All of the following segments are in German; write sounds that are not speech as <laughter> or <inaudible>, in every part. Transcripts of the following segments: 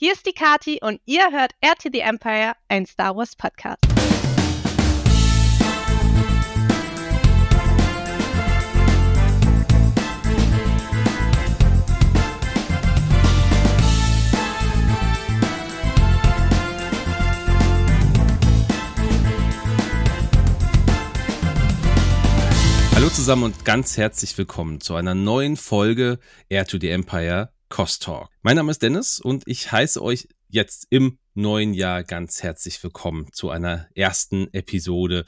Hier ist die Kati und ihr hört RT the Empire, ein Star Wars Podcast. Hallo zusammen und ganz herzlich willkommen zu einer neuen Folge Air to the Empire Cost Talk. Mein Name ist Dennis und ich heiße euch jetzt im neuen Jahr ganz herzlich willkommen zu einer ersten Episode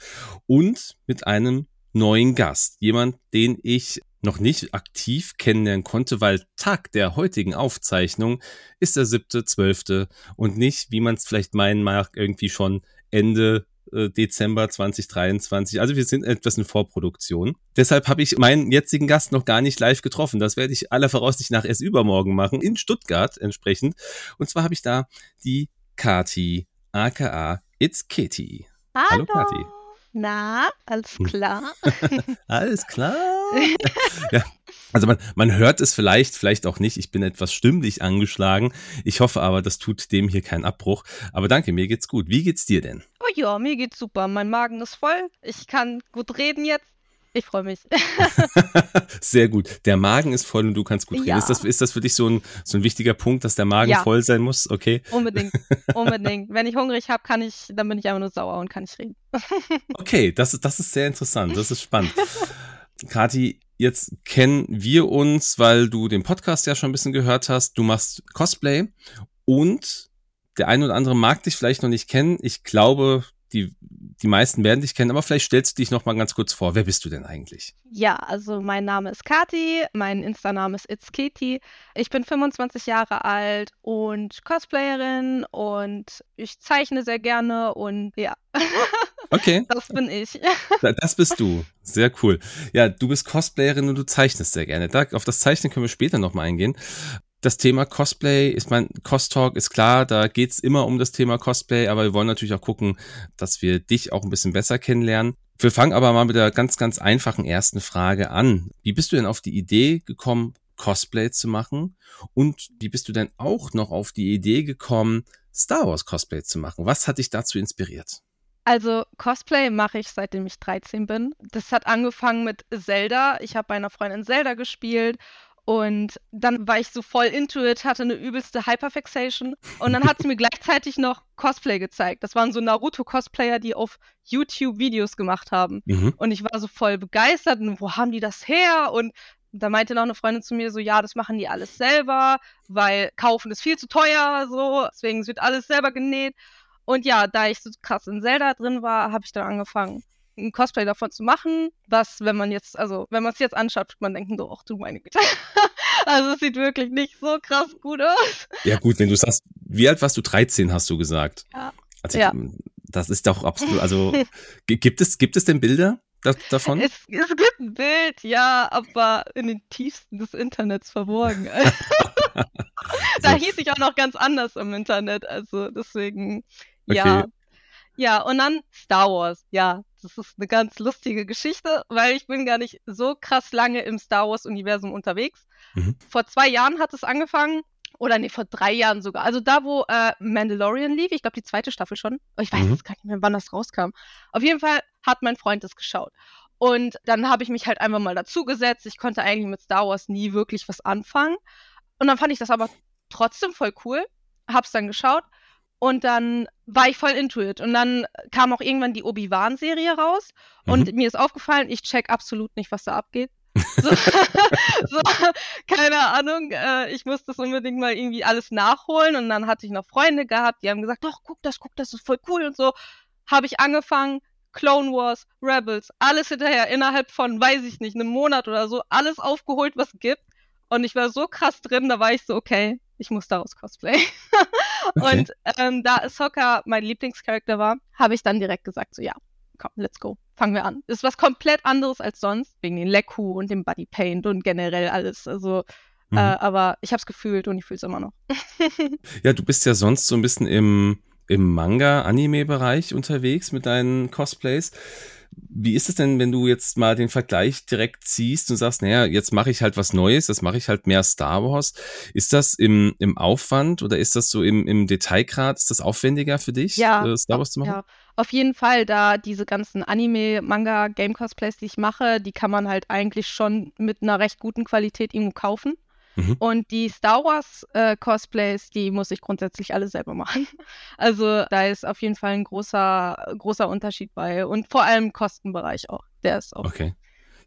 und mit einem neuen Gast. Jemand, den ich noch nicht aktiv kennenlernen konnte, weil Tag der heutigen Aufzeichnung ist der siebte, zwölfte und nicht, wie man es vielleicht meinen mag, irgendwie schon Ende äh, Dezember 2023. Also wir sind etwas in Vorproduktion. Deshalb habe ich meinen jetzigen Gast noch gar nicht live getroffen. Das werde ich aller Voraussicht nach erst übermorgen machen, in Stuttgart entsprechend. Und zwar habe ich da die Kati, aka It's Kitty. Hallo, Hallo Kati. Na, alles hm. klar. <laughs> alles klar. <laughs> ja, also man, man hört es vielleicht, vielleicht auch nicht. Ich bin etwas stimmlich angeschlagen. Ich hoffe aber, das tut dem hier keinen Abbruch. Aber danke, mir geht's gut. Wie geht's dir denn? Oh ja, mir geht's super. Mein Magen ist voll. Ich kann gut reden jetzt. Ich freue mich. <laughs> <laughs> Sehr gut. Der Magen ist voll und du kannst gut reden. Ja. Ist, das, ist das für dich so ein, so ein wichtiger Punkt, dass der Magen ja. voll sein muss? Okay. Unbedingt. Unbedingt. Wenn ich hungrig habe, kann ich, dann bin ich einfach nur sauer und kann nicht reden. okay, das, das ist sehr interessant. Das ist spannend. Kati, jetzt kennen wir uns, weil du den Podcast ja schon ein bisschen gehört hast. Du machst Cosplay und der eine oder andere mag dich vielleicht noch nicht kennen. Ich glaube, die, die meisten werden dich kennen, aber vielleicht stellst du dich noch mal ganz kurz vor. Wer bist du denn eigentlich? Ja, also mein Name ist Kati, mein Insta-Name ist It's Katie. Ich bin 25 Jahre alt und Cosplayerin und ich zeichne sehr gerne und ja. <laughs> Okay. <laughs> Das bin ich. Das bist du. Sehr cool. Ja, du bist Cosplayerin und du zeichnest sehr gerne. Da, auf das Zeichnen können wir später noch mal eingehen das Thema Cosplay ist mein Cost-Talk ist klar, da geht's immer um das Thema Cosplay, aber wir wollen natürlich auch gucken, dass wir dich auch ein bisschen besser kennenlernen. Wir fangen aber mal mit der ganz, ganz einfachen ersten Frage an. Wie bist du denn auf die Idee gekommen, Cosplay zu machen? Und wie bist du denn auch noch auf die Idee gekommen, Star Wars Cosplay zu machen? Was hat dich dazu inspiriert? Also Cosplay mache ich seitdem ich 13 bin. Das hat angefangen mit Zelda. Ich habe bei einer Freundin Zelda gespielt und dann war ich so voll into it, hatte eine übelste Hyperfixation. Und dann hat sie mir <laughs> gleichzeitig noch Cosplay gezeigt. Das waren so Naruto-Cosplayer, die auf YouTube Videos gemacht haben. Mhm. Und ich war so voll begeistert. Und wo haben die das her? Und da meinte noch eine Freundin zu mir so, ja, das machen die alles selber, weil kaufen ist viel zu teuer, so. Deswegen wird alles selber genäht. Und ja, da ich so krass in Zelda drin war, habe ich dann angefangen, ein Cosplay davon zu machen, was, wenn man jetzt, also wenn man es jetzt anschaut, wird man denken so, ach du meine Güte. <laughs> also es sieht wirklich nicht so krass gut aus. Ja gut, wenn du sagst, wie alt warst du? 13 hast du gesagt. Ja. Also ja. das ist doch absolut, also <laughs> gibt es, gibt es denn Bilder? davon? Es, es, gibt ein Bild, ja, aber in den tiefsten des Internets verborgen. <laughs> da hieß ich auch noch ganz anders im Internet, also deswegen, okay. ja. Ja, und dann Star Wars. Ja, das ist eine ganz lustige Geschichte, weil ich bin gar nicht so krass lange im Star Wars-Universum unterwegs. Mhm. Vor zwei Jahren hat es angefangen. Oder nee, vor drei Jahren sogar. Also da, wo äh, Mandalorian lief, ich glaube die zweite Staffel schon. Ich weiß mhm. jetzt gar nicht mehr, wann das rauskam. Auf jeden Fall hat mein Freund das geschaut. Und dann habe ich mich halt einfach mal dazugesetzt. Ich konnte eigentlich mit Star Wars nie wirklich was anfangen. Und dann fand ich das aber trotzdem voll cool. Hab's dann geschaut und dann war ich voll into it. Und dann kam auch irgendwann die Obi-Wan-Serie raus. Und mhm. mir ist aufgefallen, ich check absolut nicht, was da abgeht. <laughs> so, <laughs> so, keine Ahnung. Äh, ich musste das unbedingt mal irgendwie alles nachholen. Und dann hatte ich noch Freunde gehabt, die haben gesagt, doch, guck das, guck das, ist voll cool und so. Habe ich angefangen, Clone Wars, Rebels, alles hinterher, innerhalb von, weiß ich nicht, einem Monat oder so, alles aufgeholt, was gibt. Und ich war so krass drin, da war ich so, okay, ich muss daraus Cosplay. <laughs> okay. Und ähm, da Ahsoka mein Lieblingscharakter war, habe ich dann direkt gesagt, so ja, komm, let's go. Fangen wir an. Ist was komplett anderes als sonst, wegen den Leku und dem Bodypaint und generell alles. Also, mhm. äh, aber ich habe es gefühlt und ich fühle es immer noch. <laughs> ja, du bist ja sonst so ein bisschen im, im Manga-Anime-Bereich unterwegs mit deinen Cosplays. Wie ist es denn, wenn du jetzt mal den Vergleich direkt ziehst und sagst, naja, jetzt mache ich halt was Neues, das mache ich halt mehr Star Wars. Ist das im, im Aufwand oder ist das so im, im Detailgrad, ist das aufwendiger für dich, ja, äh, Star Wars zu machen? Ja, auf jeden Fall, da diese ganzen Anime, Manga, Game Cosplays, die ich mache, die kann man halt eigentlich schon mit einer recht guten Qualität irgendwo kaufen. Mhm. Und die Star Wars äh, Cosplays, die muss ich grundsätzlich alle selber machen. <laughs> Also da ist auf jeden Fall ein großer, großer Unterschied bei. Und vor allem Kostenbereich auch. Der ist auch. Okay.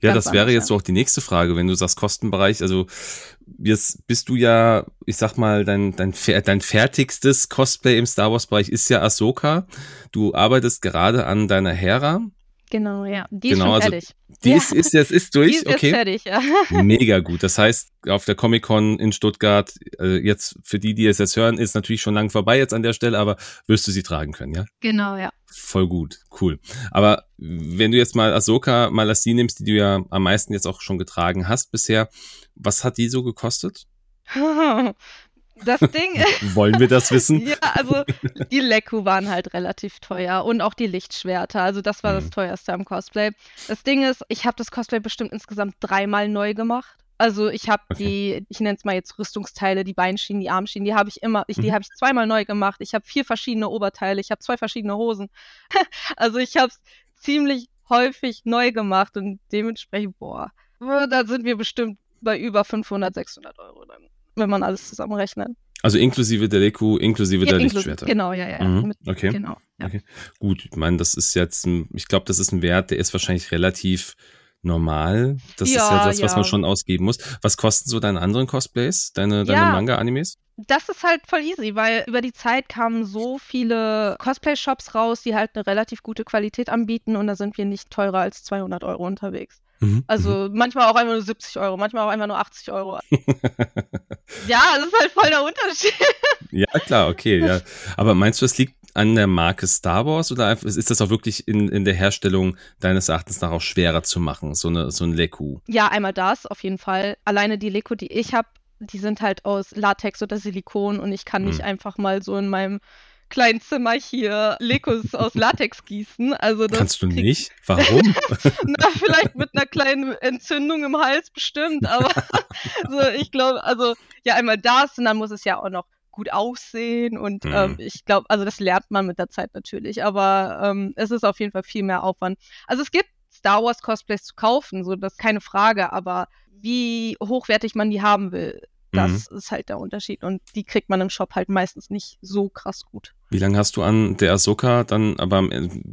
Ja, das wäre jetzt so auch die nächste Frage, wenn du sagst Kostenbereich. Also jetzt bist du ja, ich sag mal, dein, dein, dein fertigstes Cosplay im Star Wars Bereich ist ja Ahsoka. Du arbeitest gerade an deiner Hera. Genau, ja. Die genau, ist schon fertig. Also, die ja. ist, ist jetzt ist durch, die ist okay. Fertig, ja. <laughs> Mega gut. Das heißt, auf der Comic-Con in Stuttgart, äh, jetzt für die, die es jetzt hören, ist natürlich schon lang vorbei jetzt an der Stelle, aber wirst du sie tragen können, ja? Genau, ja. Voll gut, cool. Aber wenn du jetzt mal Ahsoka mal als die nimmst, die du ja am meisten jetzt auch schon getragen hast bisher, was hat die so gekostet? <laughs> Das Ding Wollen wir das wissen? <laughs> ja, also die Leku waren halt relativ teuer und auch die Lichtschwerter. Also das war mhm. das teuerste am Cosplay. Das Ding ist, ich habe das Cosplay bestimmt insgesamt dreimal neu gemacht. Also ich habe okay. die, ich nenne es mal jetzt Rüstungsteile, die Beinschienen, die Armschienen, die habe ich immer, ich, die mhm. habe ich zweimal neu gemacht. Ich habe vier verschiedene Oberteile, ich habe zwei verschiedene Hosen. <laughs> also ich habe es ziemlich häufig neu gemacht und dementsprechend, boah, da sind wir bestimmt bei über 500, 600 Euro dann wenn man alles zusammenrechnet. Also inklusive der Deku, inklusive ja, der inklusive, Lichtschwerter. Genau, ja, ja. Mhm, Mit, okay. Genau, ja. okay. Gut, ich meine, das ist jetzt, ein, ich glaube, das ist ein Wert, der ist wahrscheinlich relativ normal. Das ja, ist ja das, was ja. man schon ausgeben muss. Was kosten so deine anderen Cosplays, deine, deine Manga-Animes? Das ist halt voll easy, weil über die Zeit kamen so viele Cosplay-Shops raus, die halt eine relativ gute Qualität anbieten und da sind wir nicht teurer als 200 Euro unterwegs. Mhm. Also mhm. manchmal auch einfach nur 70 Euro, manchmal auch einfach nur 80 Euro. <laughs> ja, das ist halt voll der Unterschied. <laughs> ja, klar, okay, ja. Aber meinst du, es liegt an der Marke Star Wars oder ist das auch wirklich in, in der Herstellung deines Erachtens nach auch schwerer zu machen, so, eine, so ein Leku? Ja, einmal das, auf jeden Fall. Alleine die Leku, die ich habe, die sind halt aus Latex oder Silikon und ich kann mhm. nicht einfach mal so in meinem kleinen Zimmer hier Lekos aus Latex gießen. Also das Kannst du nicht? <laughs> Warum? Na, vielleicht mit einer kleinen Entzündung im Hals bestimmt, aber <laughs> so, ich glaube, also ja, einmal das und dann muss es ja auch noch gut aussehen und mhm. ähm, ich glaube, also das lernt man mit der Zeit natürlich, aber ähm, es ist auf jeden Fall viel mehr Aufwand. Also es gibt Star Wars Cosplays zu kaufen, so das ist keine Frage, aber wie hochwertig man die haben will, das mhm. ist halt der Unterschied. Und die kriegt man im Shop halt meistens nicht so krass gut. Wie lange hast du an der Ahsoka dann, aber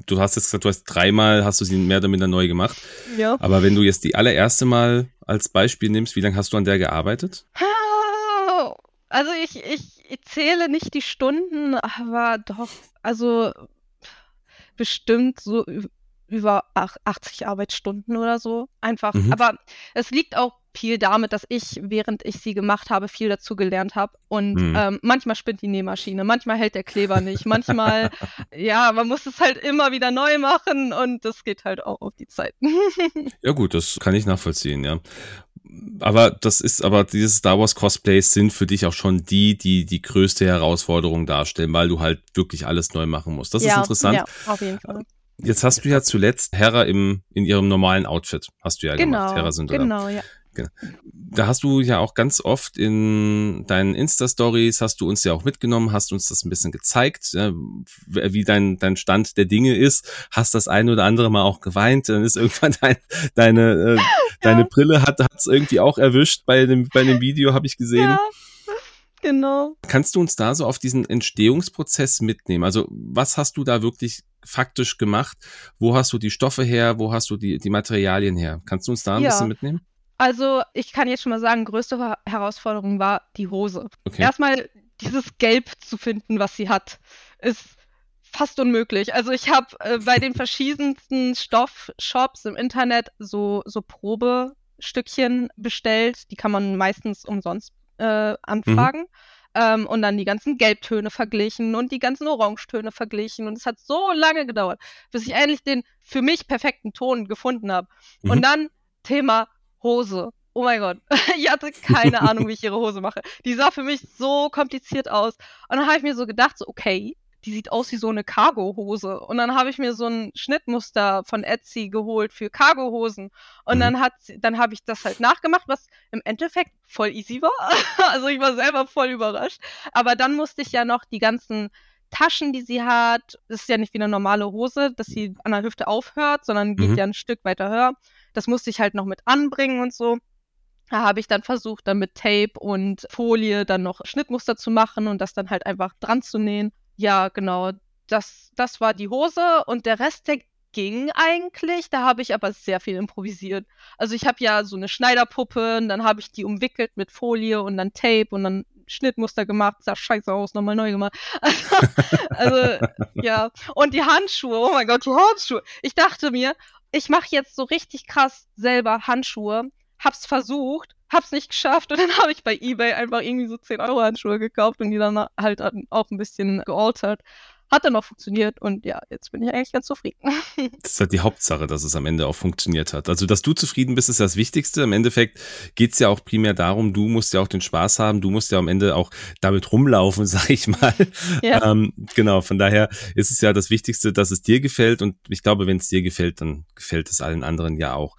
du hast jetzt gesagt, du hast dreimal, hast du sie mehr oder minder neu gemacht. Ja. Aber wenn du jetzt die allererste Mal als Beispiel nimmst, wie lange hast du an der gearbeitet? Also ich, ich, ich zähle nicht die Stunden, aber doch, also bestimmt so über 80 Arbeitsstunden oder so. Einfach. Mhm. Aber es liegt auch viel damit, dass ich, während ich sie gemacht habe, viel dazu gelernt habe. Und mhm. ähm, manchmal spinnt die Nähmaschine, manchmal hält der Kleber nicht, manchmal, <laughs> ja, man muss es halt immer wieder neu machen und das geht halt auch auf die Zeit. <laughs> ja gut, das kann ich nachvollziehen, ja. Aber das ist, aber diese Star Wars Cosplays sind für dich auch schon die, die die größte Herausforderung darstellen, weil du halt wirklich alles neu machen musst. Das ja, ist interessant. Ja, auf jeden Fall. Jetzt hast du ja zuletzt Hera im, in ihrem normalen Outfit, hast du ja genau, gemacht. Hera sind Genau, ja. Genau. Da hast du ja auch ganz oft in deinen Insta-Stories, hast du uns ja auch mitgenommen, hast uns das ein bisschen gezeigt, wie dein, dein Stand der Dinge ist, hast das eine oder andere Mal auch geweint, dann ist irgendwann <laughs> dein, deine, äh, <laughs> deine ja. Brille hat es irgendwie auch erwischt bei dem, bei dem Video, habe ich gesehen. Ja. Genau. Kannst du uns da so auf diesen Entstehungsprozess mitnehmen? Also was hast du da wirklich faktisch gemacht? Wo hast du die Stoffe her? Wo hast du die, die Materialien her? Kannst du uns da ein ja. bisschen mitnehmen? Also, ich kann jetzt schon mal sagen, größte Herausforderung war die Hose. Okay. Erstmal dieses Gelb zu finden, was sie hat, ist fast unmöglich. Also ich habe äh, bei den <laughs> verschiedensten Stoffshops im Internet so, so Probestückchen bestellt. Die kann man meistens umsonst äh, anfragen. Mhm. Ähm, und dann die ganzen Gelbtöne verglichen und die ganzen Orangetöne verglichen. Und es hat so lange gedauert, bis ich endlich den für mich perfekten Ton gefunden habe. Mhm. Und dann Thema Hose. Oh mein Gott, <laughs> ich hatte keine Ahnung, wie ich ihre Hose mache. Die sah für mich so kompliziert aus. Und dann habe ich mir so gedacht, so, okay, die sieht aus wie so eine Cargo-Hose. Und dann habe ich mir so ein Schnittmuster von Etsy geholt für Cargo-Hosen. Und mhm. dann hat dann habe ich das halt nachgemacht, was im Endeffekt voll easy war. <laughs> also ich war selber voll überrascht. Aber dann musste ich ja noch die ganzen Taschen, die sie hat, das ist ja nicht wie eine normale Hose, dass sie an der Hüfte aufhört, sondern geht mhm. ja ein Stück weiter höher. Das musste ich halt noch mit anbringen und so. Da habe ich dann versucht, dann mit Tape und Folie dann noch Schnittmuster zu machen und das dann halt einfach dran zu nähen. Ja, genau. Das, das war die Hose und der Rest, der ging eigentlich. Da habe ich aber sehr viel improvisiert. Also ich habe ja so eine Schneiderpuppe und dann habe ich die umwickelt mit Folie und dann Tape und dann Schnittmuster gemacht, sah scheiße aus, nochmal neu gemacht. Also, <laughs> also ja. Und die Handschuhe, oh mein Gott, die Handschuhe. Ich dachte mir, ich mache jetzt so richtig krass selber Handschuhe, hab's versucht, hab's nicht geschafft und dann <laughs> habe ich bei eBay einfach irgendwie so 10 Euro Handschuhe gekauft und die dann halt auch ein bisschen gealtert hat dann auch funktioniert und ja, jetzt bin ich eigentlich ganz zufrieden. <laughs> Das ist halt die Hauptsache, dass es am Ende auch funktioniert hat. Also, dass du zufrieden bist, ist das Wichtigste. Im Endeffekt geht's ja auch primär darum, du musst ja auch den Spaß haben, du musst ja am Ende auch damit rumlaufen, <laughs> sag ich mal. Ja. Ähm, genau, von daher ist es ja das Wichtigste, dass es dir gefällt und ich glaube, wenn es dir gefällt, dann gefällt es allen anderen ja auch.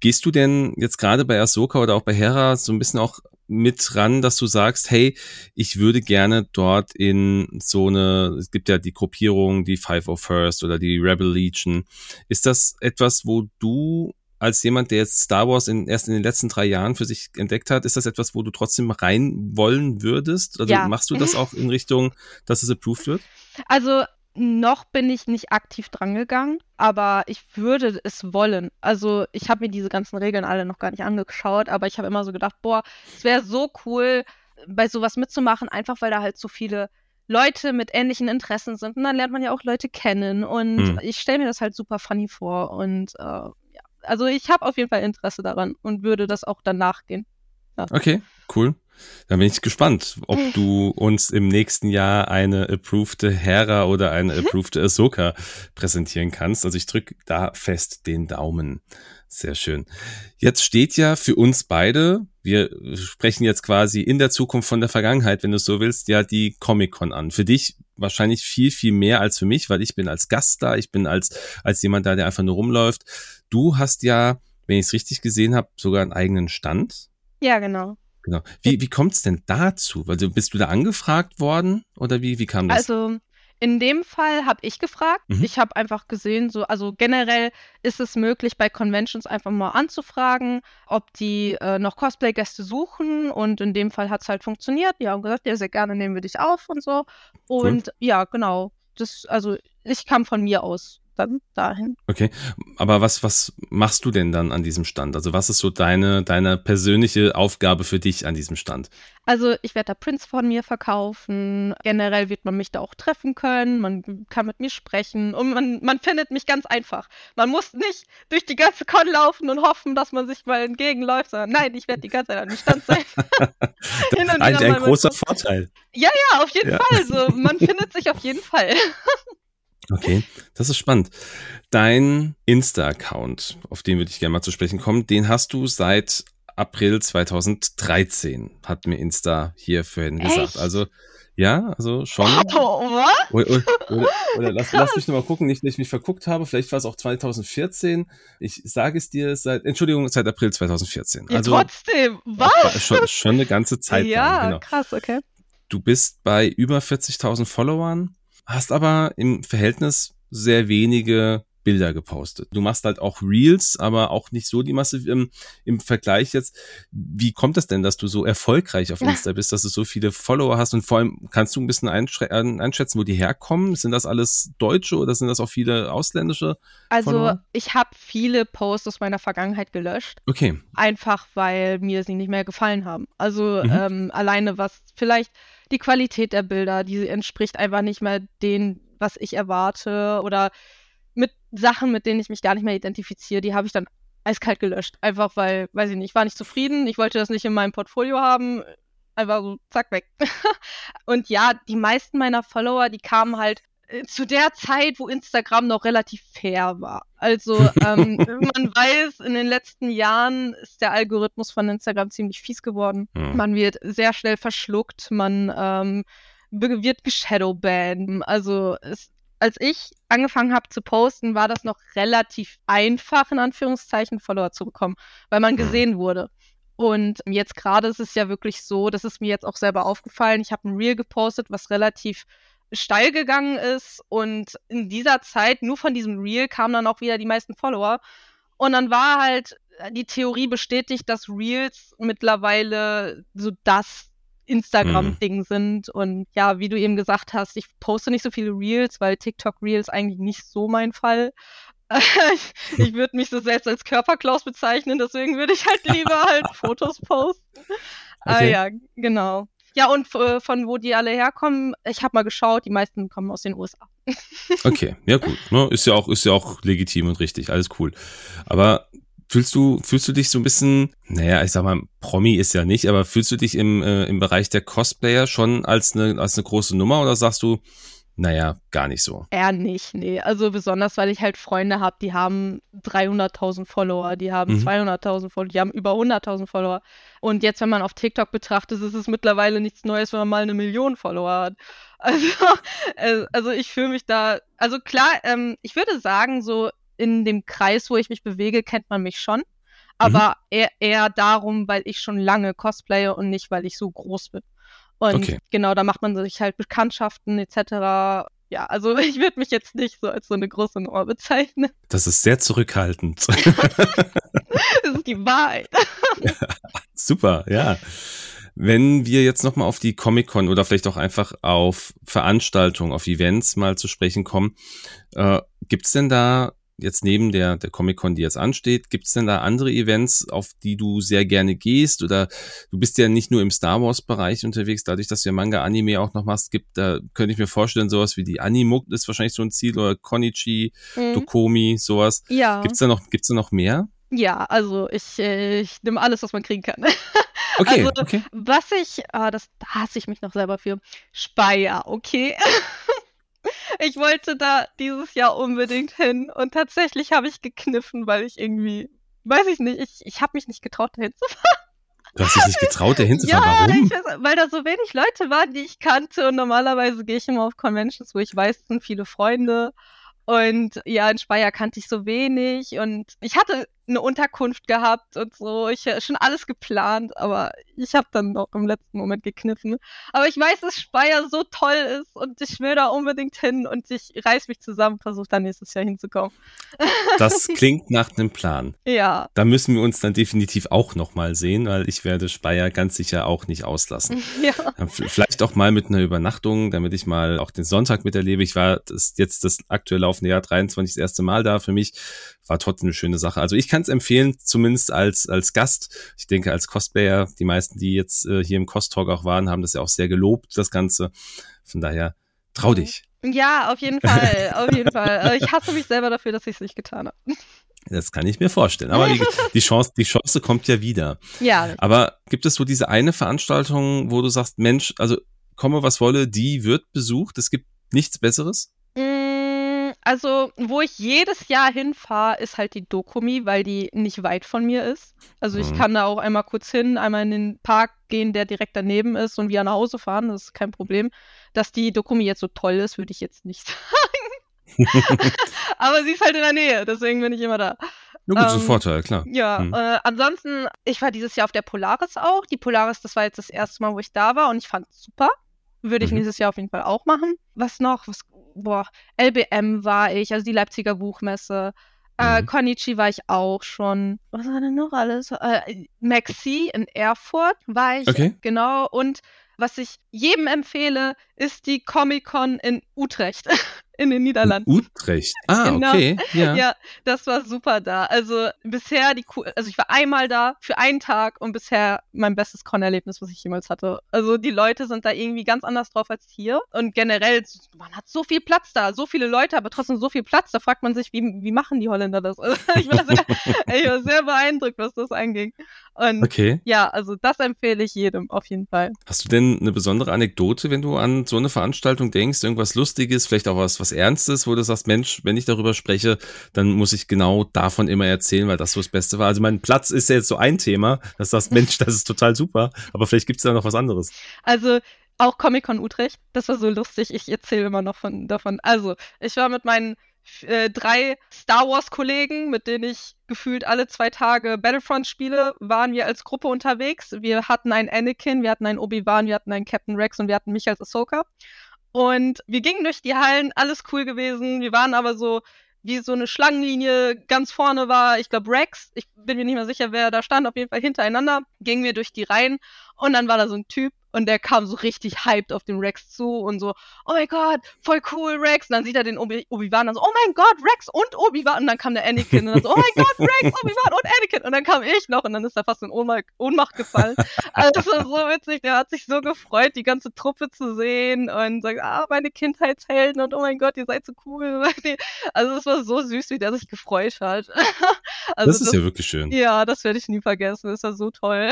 Gehst du denn jetzt gerade bei Ahsoka oder auch bei Hera so ein bisschen auch mit ran, dass du sagst, hey, ich würde gerne dort in so eine, es gibt ja die Gruppierung, die Five of First oder die Rebel Legion. Ist das etwas, wo du als jemand, der jetzt Star Wars in, erst in den letzten drei Jahren für sich entdeckt hat, ist das etwas, wo du trotzdem rein wollen würdest? Also ja. machst du das <laughs> auch in Richtung, dass es approved wird? Also noch bin ich nicht aktiv drangegangen, aber ich würde es wollen. Also ich habe mir diese ganzen Regeln alle noch gar nicht angeschaut, aber ich habe immer so gedacht, boah, es wäre so cool, bei sowas mitzumachen, einfach weil da halt so viele Leute mit ähnlichen Interessen sind. Und dann lernt man ja auch Leute kennen. Und hm. ich stelle mir das halt super funny vor. Und äh, ja, also ich habe auf jeden Fall Interesse daran und würde das auch dann nachgehen. Ja. Okay, cool. Da bin ich gespannt, ob du uns im nächsten Jahr eine approved Hera oder eine approved Ahsoka präsentieren kannst. Also ich drücke da fest den Daumen. Sehr schön. Jetzt steht ja für uns beide, wir sprechen jetzt quasi in der Zukunft von der Vergangenheit, wenn du so willst, ja die Comic-Con an. Für dich wahrscheinlich viel, viel mehr als für mich, weil ich bin als Gast da, ich bin als, als jemand da, der einfach nur rumläuft. Du hast ja, wenn ich es richtig gesehen habe, sogar einen eigenen Stand. Ja, genau. Genau. Wie, wie kommt es denn dazu? Also bist du da angefragt worden oder wie, wie kam das? Also in dem Fall habe ich gefragt. Mhm. Ich habe einfach gesehen, so, also generell ist es möglich, bei Conventions einfach mal anzufragen, ob die äh, noch Cosplay-Gäste suchen. Und in dem Fall hat es halt funktioniert. Die haben gesagt, ja, sehr gerne nehmen wir dich auf und so. Und cool. ja, genau. Das, also ich kam von mir aus dann dahin. Okay, aber was, was machst du denn dann an diesem Stand? Also was ist so deine, deine persönliche Aufgabe für dich an diesem Stand? Also ich werde da Prints von mir verkaufen. Generell wird man mich da auch treffen können. Man kann mit mir sprechen und man, man findet mich ganz einfach. Man muss nicht durch die ganze Con laufen und hoffen, dass man sich mal entgegenläuft, sondern nein, ich werde die ganze Zeit an dem Stand sein. <laughs> ein, ein großer Vorteil. Ja, ja, auf jeden ja. Fall. Also man findet sich auf jeden Fall. <laughs> Okay, das ist spannend. Dein Insta-Account, auf den würde ich gerne mal zu sprechen kommen, den hast du seit April 2013, hat mir Insta hier vorhin Echt? gesagt. Also ja, also schon. <laughs> Was? Oder, oder, oder lass, lass, mich nochmal gucken, nicht, dass ich mich verguckt habe. Vielleicht war es auch 2014. Ich sage es dir seit, Entschuldigung, seit April 2014. Ja, also trotzdem, was? Schon, schon eine ganze Zeit ja, lang. Genau. krass, okay. Du bist bei über 40.000 Followern hast aber im Verhältnis sehr wenige Bilder gepostet. Du machst halt auch Reels, aber auch nicht so die Masse im, im Vergleich jetzt. Wie kommt das denn, dass du so erfolgreich auf Insta bist, dass du so viele Follower hast und vor allem kannst du ein bisschen einschätzen, wo die herkommen? Sind das alles Deutsche oder sind das auch viele ausländische? Also Follower? ich habe viele Posts aus meiner Vergangenheit gelöscht. Okay. Einfach weil mir sie nicht mehr gefallen haben. Also mhm. ähm, alleine was vielleicht die Qualität der Bilder, die entspricht einfach nicht mehr dem, was ich erwarte oder mit Sachen, mit denen ich mich gar nicht mehr identifiziere, die habe ich dann eiskalt gelöscht. Einfach weil, weiß ich nicht, ich war nicht zufrieden, ich wollte das nicht in meinem Portfolio haben. Einfach so, zack, weg. <laughs> und ja, die meisten meiner Follower, die kamen halt zu der Zeit, wo Instagram noch relativ fair war. Also ähm, <laughs> man weiß, in den letzten Jahren ist der Algorithmus von Instagram ziemlich fies geworden. Mhm. Man wird sehr schnell verschluckt, man ähm, wird geshadowbanned. Also es, als ich angefangen habe zu posten, war das noch relativ einfach, in Anführungszeichen, Follower zu bekommen, weil man mhm. gesehen wurde. Und jetzt gerade ist es ja wirklich so, das ist mir jetzt auch selber aufgefallen. Ich habe ein Reel gepostet, was relativ steil gegangen ist. Und in dieser Zeit, nur von diesem Reel, kamen dann auch wieder die meisten Follower. Und dann war halt die Theorie bestätigt, dass Reels mittlerweile so das Instagram-Ding mhm. sind. Und ja, wie du eben gesagt hast, ich poste nicht so viele Reels, weil TikTok Reels eigentlich nicht so mein Fall. <laughs> ich würde mich so selbst als Körperklaus bezeichnen, deswegen würde ich halt <laughs> lieber halt Fotos posten. Ah okay. Ah ja, genau. Ja, und äh, von wo die alle herkommen, ich habe mal geschaut, die meisten kommen aus den USA. <laughs> okay, ja gut. Ne? Ist ja auch, ist ja auch legitim und richtig, alles cool. Aber fühlst du, fühlst du dich so ein bisschen, naja, ich sag mal, Promi ist ja nicht, aber fühlst du dich im, äh, im Bereich der Cosplayer schon als eine, als eine große Nummer oder sagst du, naja, gar nicht so. Eher nicht, nee. Also besonders, weil ich halt Freunde habe, die haben 300.000 Follower, die haben mhm. 200.000 Follower, die haben über 100.000 Follower. Und jetzt, wenn man auf TikTok betrachtet, ist es mittlerweile nichts Neues, wenn man mal eine Million Follower hat. <laughs> Also, äh, also ich fühle mich da, also klar, ähm, ich würde sagen, so in dem Kreis, wo ich mich bewege, kennt man mich schon. Aber mhm. eher, eher darum, weil ich schon lange cosplaye und nicht, weil ich so groß bin. Und okay. genau, da macht man sich halt Bekanntschaften etc. Ja, also <laughs> ich würde mich jetzt nicht so als so eine große Nummer bezeichnen. Das ist sehr zurückhaltend. <laughs> das ist die Wahrheit. Ja, <laughs> super, ja. Wenn wir jetzt nochmal auf die Comic-Con oder vielleicht auch einfach auf Veranstaltungen, auf Events mal zu sprechen kommen, äh, gibt's denn da jetzt neben der, der Comic-Con, die jetzt ansteht, gibt es denn da andere Events, auf die du sehr gerne gehst? Oder du bist ja nicht nur im Star Wars-Bereich unterwegs, dadurch, dass du ja Manga, Anime auch noch machst, gibt, da könnte ich mir vorstellen, sowas wie die Animuk ist wahrscheinlich so ein Ziel oder Konichi, mhm. Dokomi, sowas. Ja. Gibt's da noch, gibt's da noch mehr? Ja, also ich, äh, ich nehme alles, was man kriegen kann. <laughs> Okay, also, okay. was ich, ah, das hasse ich mich noch selber für, Speyer, okay? <laughs> Ich wollte da dieses Jahr unbedingt hin und tatsächlich habe ich gekniffen, weil ich irgendwie, weiß ich nicht, ich, ich habe mich nicht getraut, dahin zu fahren. Du hast dich nicht getraut, dahin zu fahren. Ja, Warum? Weiß, weil da so wenig Leute waren, die ich kannte und normalerweise gehe ich immer auf Conventions, wo ich weiß, es sind viele Freunde. Und ja, in Speyer kannte ich so wenig und ich hatte eine Unterkunft gehabt und so. Ich äh, schon alles geplant, aber ich habe dann noch im letzten Moment gekniffen. Aber ich weiß, dass Speyer so toll ist und ich will da unbedingt hin und ich reiß mich zusammen, versuche da nächstes Jahr hinzukommen. Das <laughs> klingt nach einem Plan. Ja. Da müssen wir uns dann definitiv auch nochmal sehen, weil ich werde Speyer ganz sicher auch nicht auslassen. <laughs> Ja. Vielleicht auch mal mit einer Übernachtung, damit ich mal auch den Sonntag miterlebe. Ich war das jetzt das aktuell laufende Jahr 23 das erste Mal da. Für mich war trotzdem eine schöne Sache. Also ich kann es empfehlen, zumindest als, als Gast. Ich denke, als Cosplayer, die meisten, die jetzt äh, hier im Cost Talk auch waren, haben das ja auch sehr gelobt, das Ganze. Von daher, trau dich. Ja, auf jeden Fall, auf jeden Fall. Ich hasse mich selber dafür, dass ich es nicht getan habe. Das kann ich mir vorstellen. Aber die, die, Chance, die Chance kommt ja wieder. Ja. Aber gibt es so diese eine Veranstaltung, wo du sagst, Mensch, also komme was wolle, die wird besucht, es gibt nichts Besseres? Also, wo ich jedes Jahr hinfahre, ist halt die Dokumi, weil die nicht weit von mir ist. Also, ich mhm. kann da auch einmal kurz hin, einmal in den Park gehen, der direkt daneben ist und wieder nach Hause fahren. Das ist kein Problem. Dass die Dokumi jetzt so toll ist, würde ich jetzt nicht <laughs> sagen. Aber sie ist halt in der Nähe, deswegen bin ich immer da. Nur gut, ähm, Vorteil, klar. Ja, hm. äh, ansonsten, ich war dieses Jahr auf der Polaris auch. Die Polaris, das war jetzt das erste Mal, wo ich da war und ich fand es super. Würde ich mhm. nächstes Jahr auf jeden Fall auch machen. Was noch? Was boah, LBM war ich, also die Leipziger Buchmesse. Äh, mhm. Konichi war ich auch schon. Was war denn noch alles? Äh, Maxi in Erfurt war ich. Okay. Genau. Und was ich jedem empfehle, ist die Comic-Con in Utrecht. <laughs> in den Niederlanden. Utrecht. Ah, genau. okay. Ja. ja, das war super da. Also bisher die also ich war einmal da für einen Tag und bisher mein bestes Con-Erlebnis, was ich jemals hatte. Also die Leute sind da irgendwie ganz anders drauf als hier und generell man hat so viel Platz da, so viele Leute, aber trotzdem so viel Platz. Da fragt man sich, wie, wie machen die Holländer das? Also <laughs> ich, war sehr, <laughs> ich war sehr beeindruckt, was das anging. Und okay. ja, also das empfehle ich jedem auf jeden Fall. Hast du denn eine besondere Anekdote, wenn du an so eine Veranstaltung denkst, irgendwas Lustiges, vielleicht auch was, was was Ernstes, wo du sagst, Mensch, wenn ich darüber spreche, dann muss ich genau davon immer erzählen, weil das so das Beste war. Also mein Platz ist ja jetzt so ein Thema, dass sagst, Mensch, das ist total super, aber vielleicht gibt es da noch was anderes. Also Auch Comic-Con Utrecht. Das war so lustig. Ich erzähle immer noch von, davon. Also, ich war mit meinen äh, drei Star Wars-Kollegen, mit denen ich gefühlt alle zwei Tage Battlefront spiele, waren wir als Gruppe unterwegs. Wir hatten einen Anakin, wir hatten einen Obi-Wan, wir hatten einen Captain Rex und wir hatten mich als Ahsoka. Und wir gingen durch die Hallen, alles cool gewesen. Wir waren aber so wie so eine Schlangenlinie ganz vorne war, ich glaube Rex, ich bin mir nicht mehr sicher, wer da stand, auf jeden Fall hintereinander, gingen wir durch die Reihen und dann war da so ein Typ, und der kam so richtig hyped auf den Rex zu und so, oh mein Gott, voll cool, Rex. Und dann sieht er den Obi- Obi-Wan dann so, oh mein Gott, Rex und Obi-Wan. Und dann kam der Anakin und dann so, oh mein Gott, Rex, <laughs> Obi-Wan und Anakin. Und dann kam ich noch und dann ist er fast in Ohnmacht, Ohnmacht gefallen. Also das war so witzig, der hat sich so gefreut, die ganze Truppe zu sehen und sagt, ah, meine Kindheitshelden und oh mein Gott, ihr seid so cool. <laughs> Also es war so süß, wie der sich gefreut hat. <laughs> Also das ist das, ja wirklich schön. Ja, das werde ich nie vergessen. Das war so toll.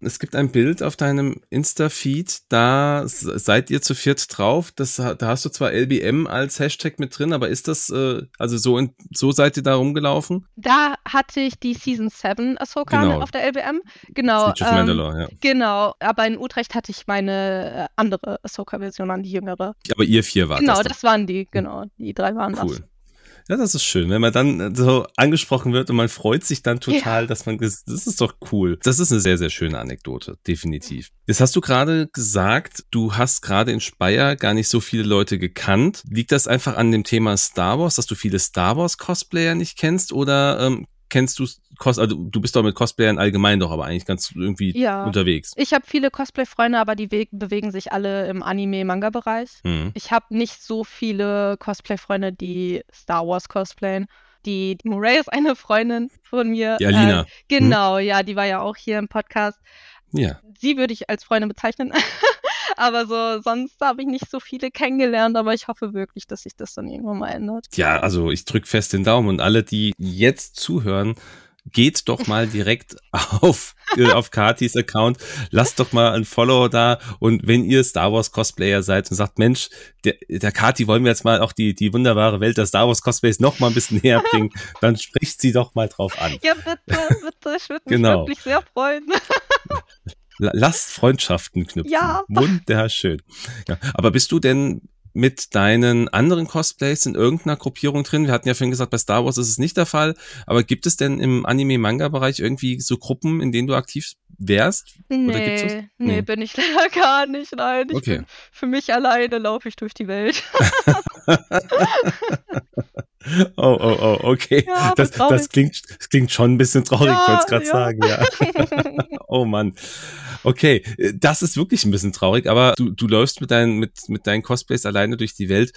Es gibt ein Bild auf deinem Insta-Feed, da seid ihr zu viert drauf. Das, da hast du zwar LBM als Hashtag mit drin, aber ist das, äh, also so, in, so seid ihr da rumgelaufen? Da hatte ich die Season 7 Ahsoka genau. auf der LBM. Genau. Ähm, Mandalore, ja. Genau, aber in Utrecht hatte ich meine äh, andere Ahsoka-Version an, die jüngere. Aber ihr vier wart Genau, das, das waren die, genau. Die drei waren cool. das. Ja, das ist schön, wenn man dann so angesprochen wird und man freut sich dann total, ja. dass man, das ist doch cool. Das ist eine sehr, sehr schöne Anekdote, definitiv. Jetzt hast du gerade gesagt, du hast gerade in Speyer gar nicht so viele Leute gekannt. Liegt das einfach an dem Thema Star Wars, dass du viele Star Wars Cosplayer nicht kennst oder ähm, kennst du Cos also du bist doch mit Cosplayern allgemein doch aber eigentlich ganz irgendwie ja. unterwegs. Ich habe viele Cosplay-Freunde, aber die bewegen sich alle im Anime-Manga-Bereich. Mhm. Ich habe nicht so viele Cosplay-Freunde, die Star Wars cosplayen. Die, die Murray ist eine Freundin von mir. Die Alina. Äh, genau, mhm. ja, die war ja auch hier im Podcast. Ja. Sie würde ich als Freundin bezeichnen. <laughs> aber so, sonst habe ich nicht so viele kennengelernt, aber ich hoffe wirklich, dass sich das dann irgendwann mal ändert. Ja, also ich drücke fest den Daumen und alle, die jetzt zuhören, geht doch mal <laughs> direkt auf, äh, auf Katis Account, lasst doch mal ein Follow da und wenn ihr Star Wars Cosplayer seid und sagt, Mensch, der, der Kati wollen wir jetzt mal auch die, die wunderbare Welt der Star Wars Cosplays noch mal ein bisschen näher bringen, <laughs> dann spricht sie doch mal drauf an. Ja, bitte, bitte, ich würde mich genau. wirklich sehr freuen. <laughs> Lasst Freundschaften knüpfen. Ja. Wunderschön. Ja. Aber bist du denn mit deinen anderen Cosplays in irgendeiner Gruppierung drin? Wir hatten ja vorhin gesagt, bei Star Wars ist es nicht der Fall, aber gibt es denn im Anime-Manga-Bereich irgendwie so Gruppen, in denen du aktiv wärst? Nee, Oder gibt's nee, nee, bin ich <laughs> leider gar nicht. Nein, okay. Für mich alleine laufe ich durch die Welt. <laughs> Oh, oh, oh, okay. Ja, das, das, klingt, das klingt schon ein bisschen traurig, ja, wollte ich gerade ja. sagen, ja. <laughs> oh Mann. Okay, das ist wirklich ein bisschen traurig, aber du, du läufst mit deinen, mit, mit deinen Cosplays alleine durch die Welt.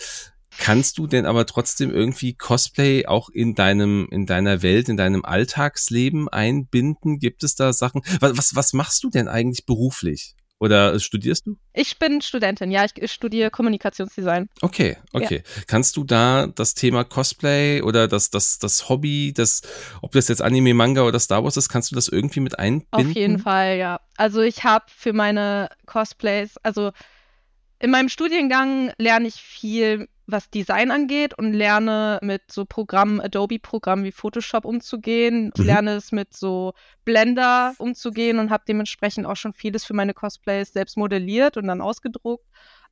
Kannst du denn aber trotzdem irgendwie Cosplay auch in deinem, in deiner Welt, in deinem Alltagsleben einbinden? Gibt es da Sachen? Was, was, was machst du denn eigentlich beruflich? Oder studierst du? Ich bin Studentin, ja, ich studiere Kommunikationsdesign. Okay, okay. Ja. Kannst du da das Thema Cosplay oder das, das, das Hobby, das, ob das jetzt Anime, Manga oder Star Wars ist, kannst du das irgendwie mit einbinden? Auf jeden Fall, ja. Also ich habe für meine Cosplays, also in meinem Studiengang lerne ich viel was Design angeht und lerne mit so Programmen, Adobe-Programmen wie Photoshop umzugehen. Ich mhm. lerne es mit so Blender umzugehen und habe dementsprechend auch schon vieles für meine Cosplays selbst modelliert und dann ausgedruckt.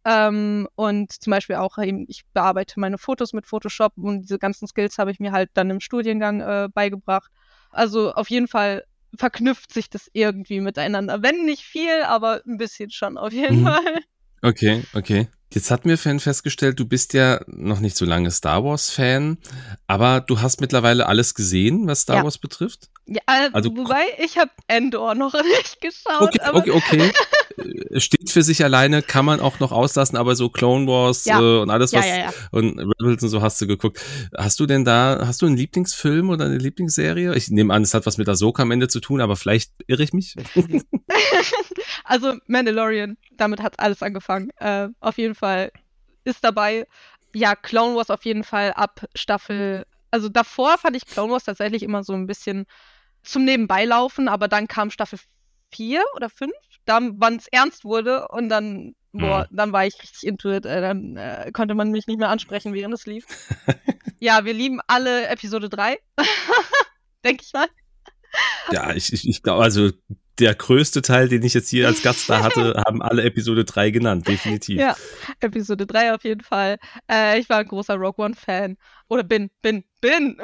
Ähm, und zum Beispiel auch, eben, ich bearbeite meine Fotos mit Photoshop und diese ganzen Skills habe ich mir halt dann im Studiengang äh, beigebracht. Also auf jeden Fall verknüpft sich das irgendwie miteinander. Wenn nicht viel, aber ein bisschen schon auf jeden mhm. Fall. Okay, okay. Jetzt hatten wir vorhin festgestellt, du bist ja noch nicht so lange Star Wars-Fan, aber du hast mittlerweile alles gesehen, was Star ja. Wars betrifft? Ja, also, also wobei ich habe Endor noch <laughs> nicht geschaut. Okay, okay, okay. <laughs> Steht für sich alleine, kann man auch noch auslassen, aber so Clone Wars ja. äh, und alles was ja, ja, und Rebels und so hast du geguckt. Hast du denn da, hast du einen Lieblingsfilm oder eine Lieblingsserie? Ich nehme an, es hat was mit Ahsoka am Ende zu tun, aber vielleicht irre ich mich. <laughs> also Mandalorian, damit hat alles angefangen. Äh, auf jeden Fall ist dabei. Ja, Clone Wars auf jeden Fall ab Staffel. Also davor fand ich Clone Wars tatsächlich immer so ein bisschen zum Nebenbeilaufen, aber dann kam Staffel 4 oder 5 dann, wann es ernst wurde und dann, boah, mhm. dann war ich richtig into it. Äh, dann äh, konnte man mich nicht mehr ansprechen, während es lief. <laughs> ja, wir lieben alle Episode 3. <laughs> Denke ich mal. ja, ich, ich, ich glaube, also der größte Teil, den ich jetzt hier als Gast da hatte, <laughs> haben alle Episode 3 genannt, definitiv. Ja, Episode 3 auf jeden Fall. Äh, ich war ein großer Rogue One-Fan. Oder bin, bin, bin.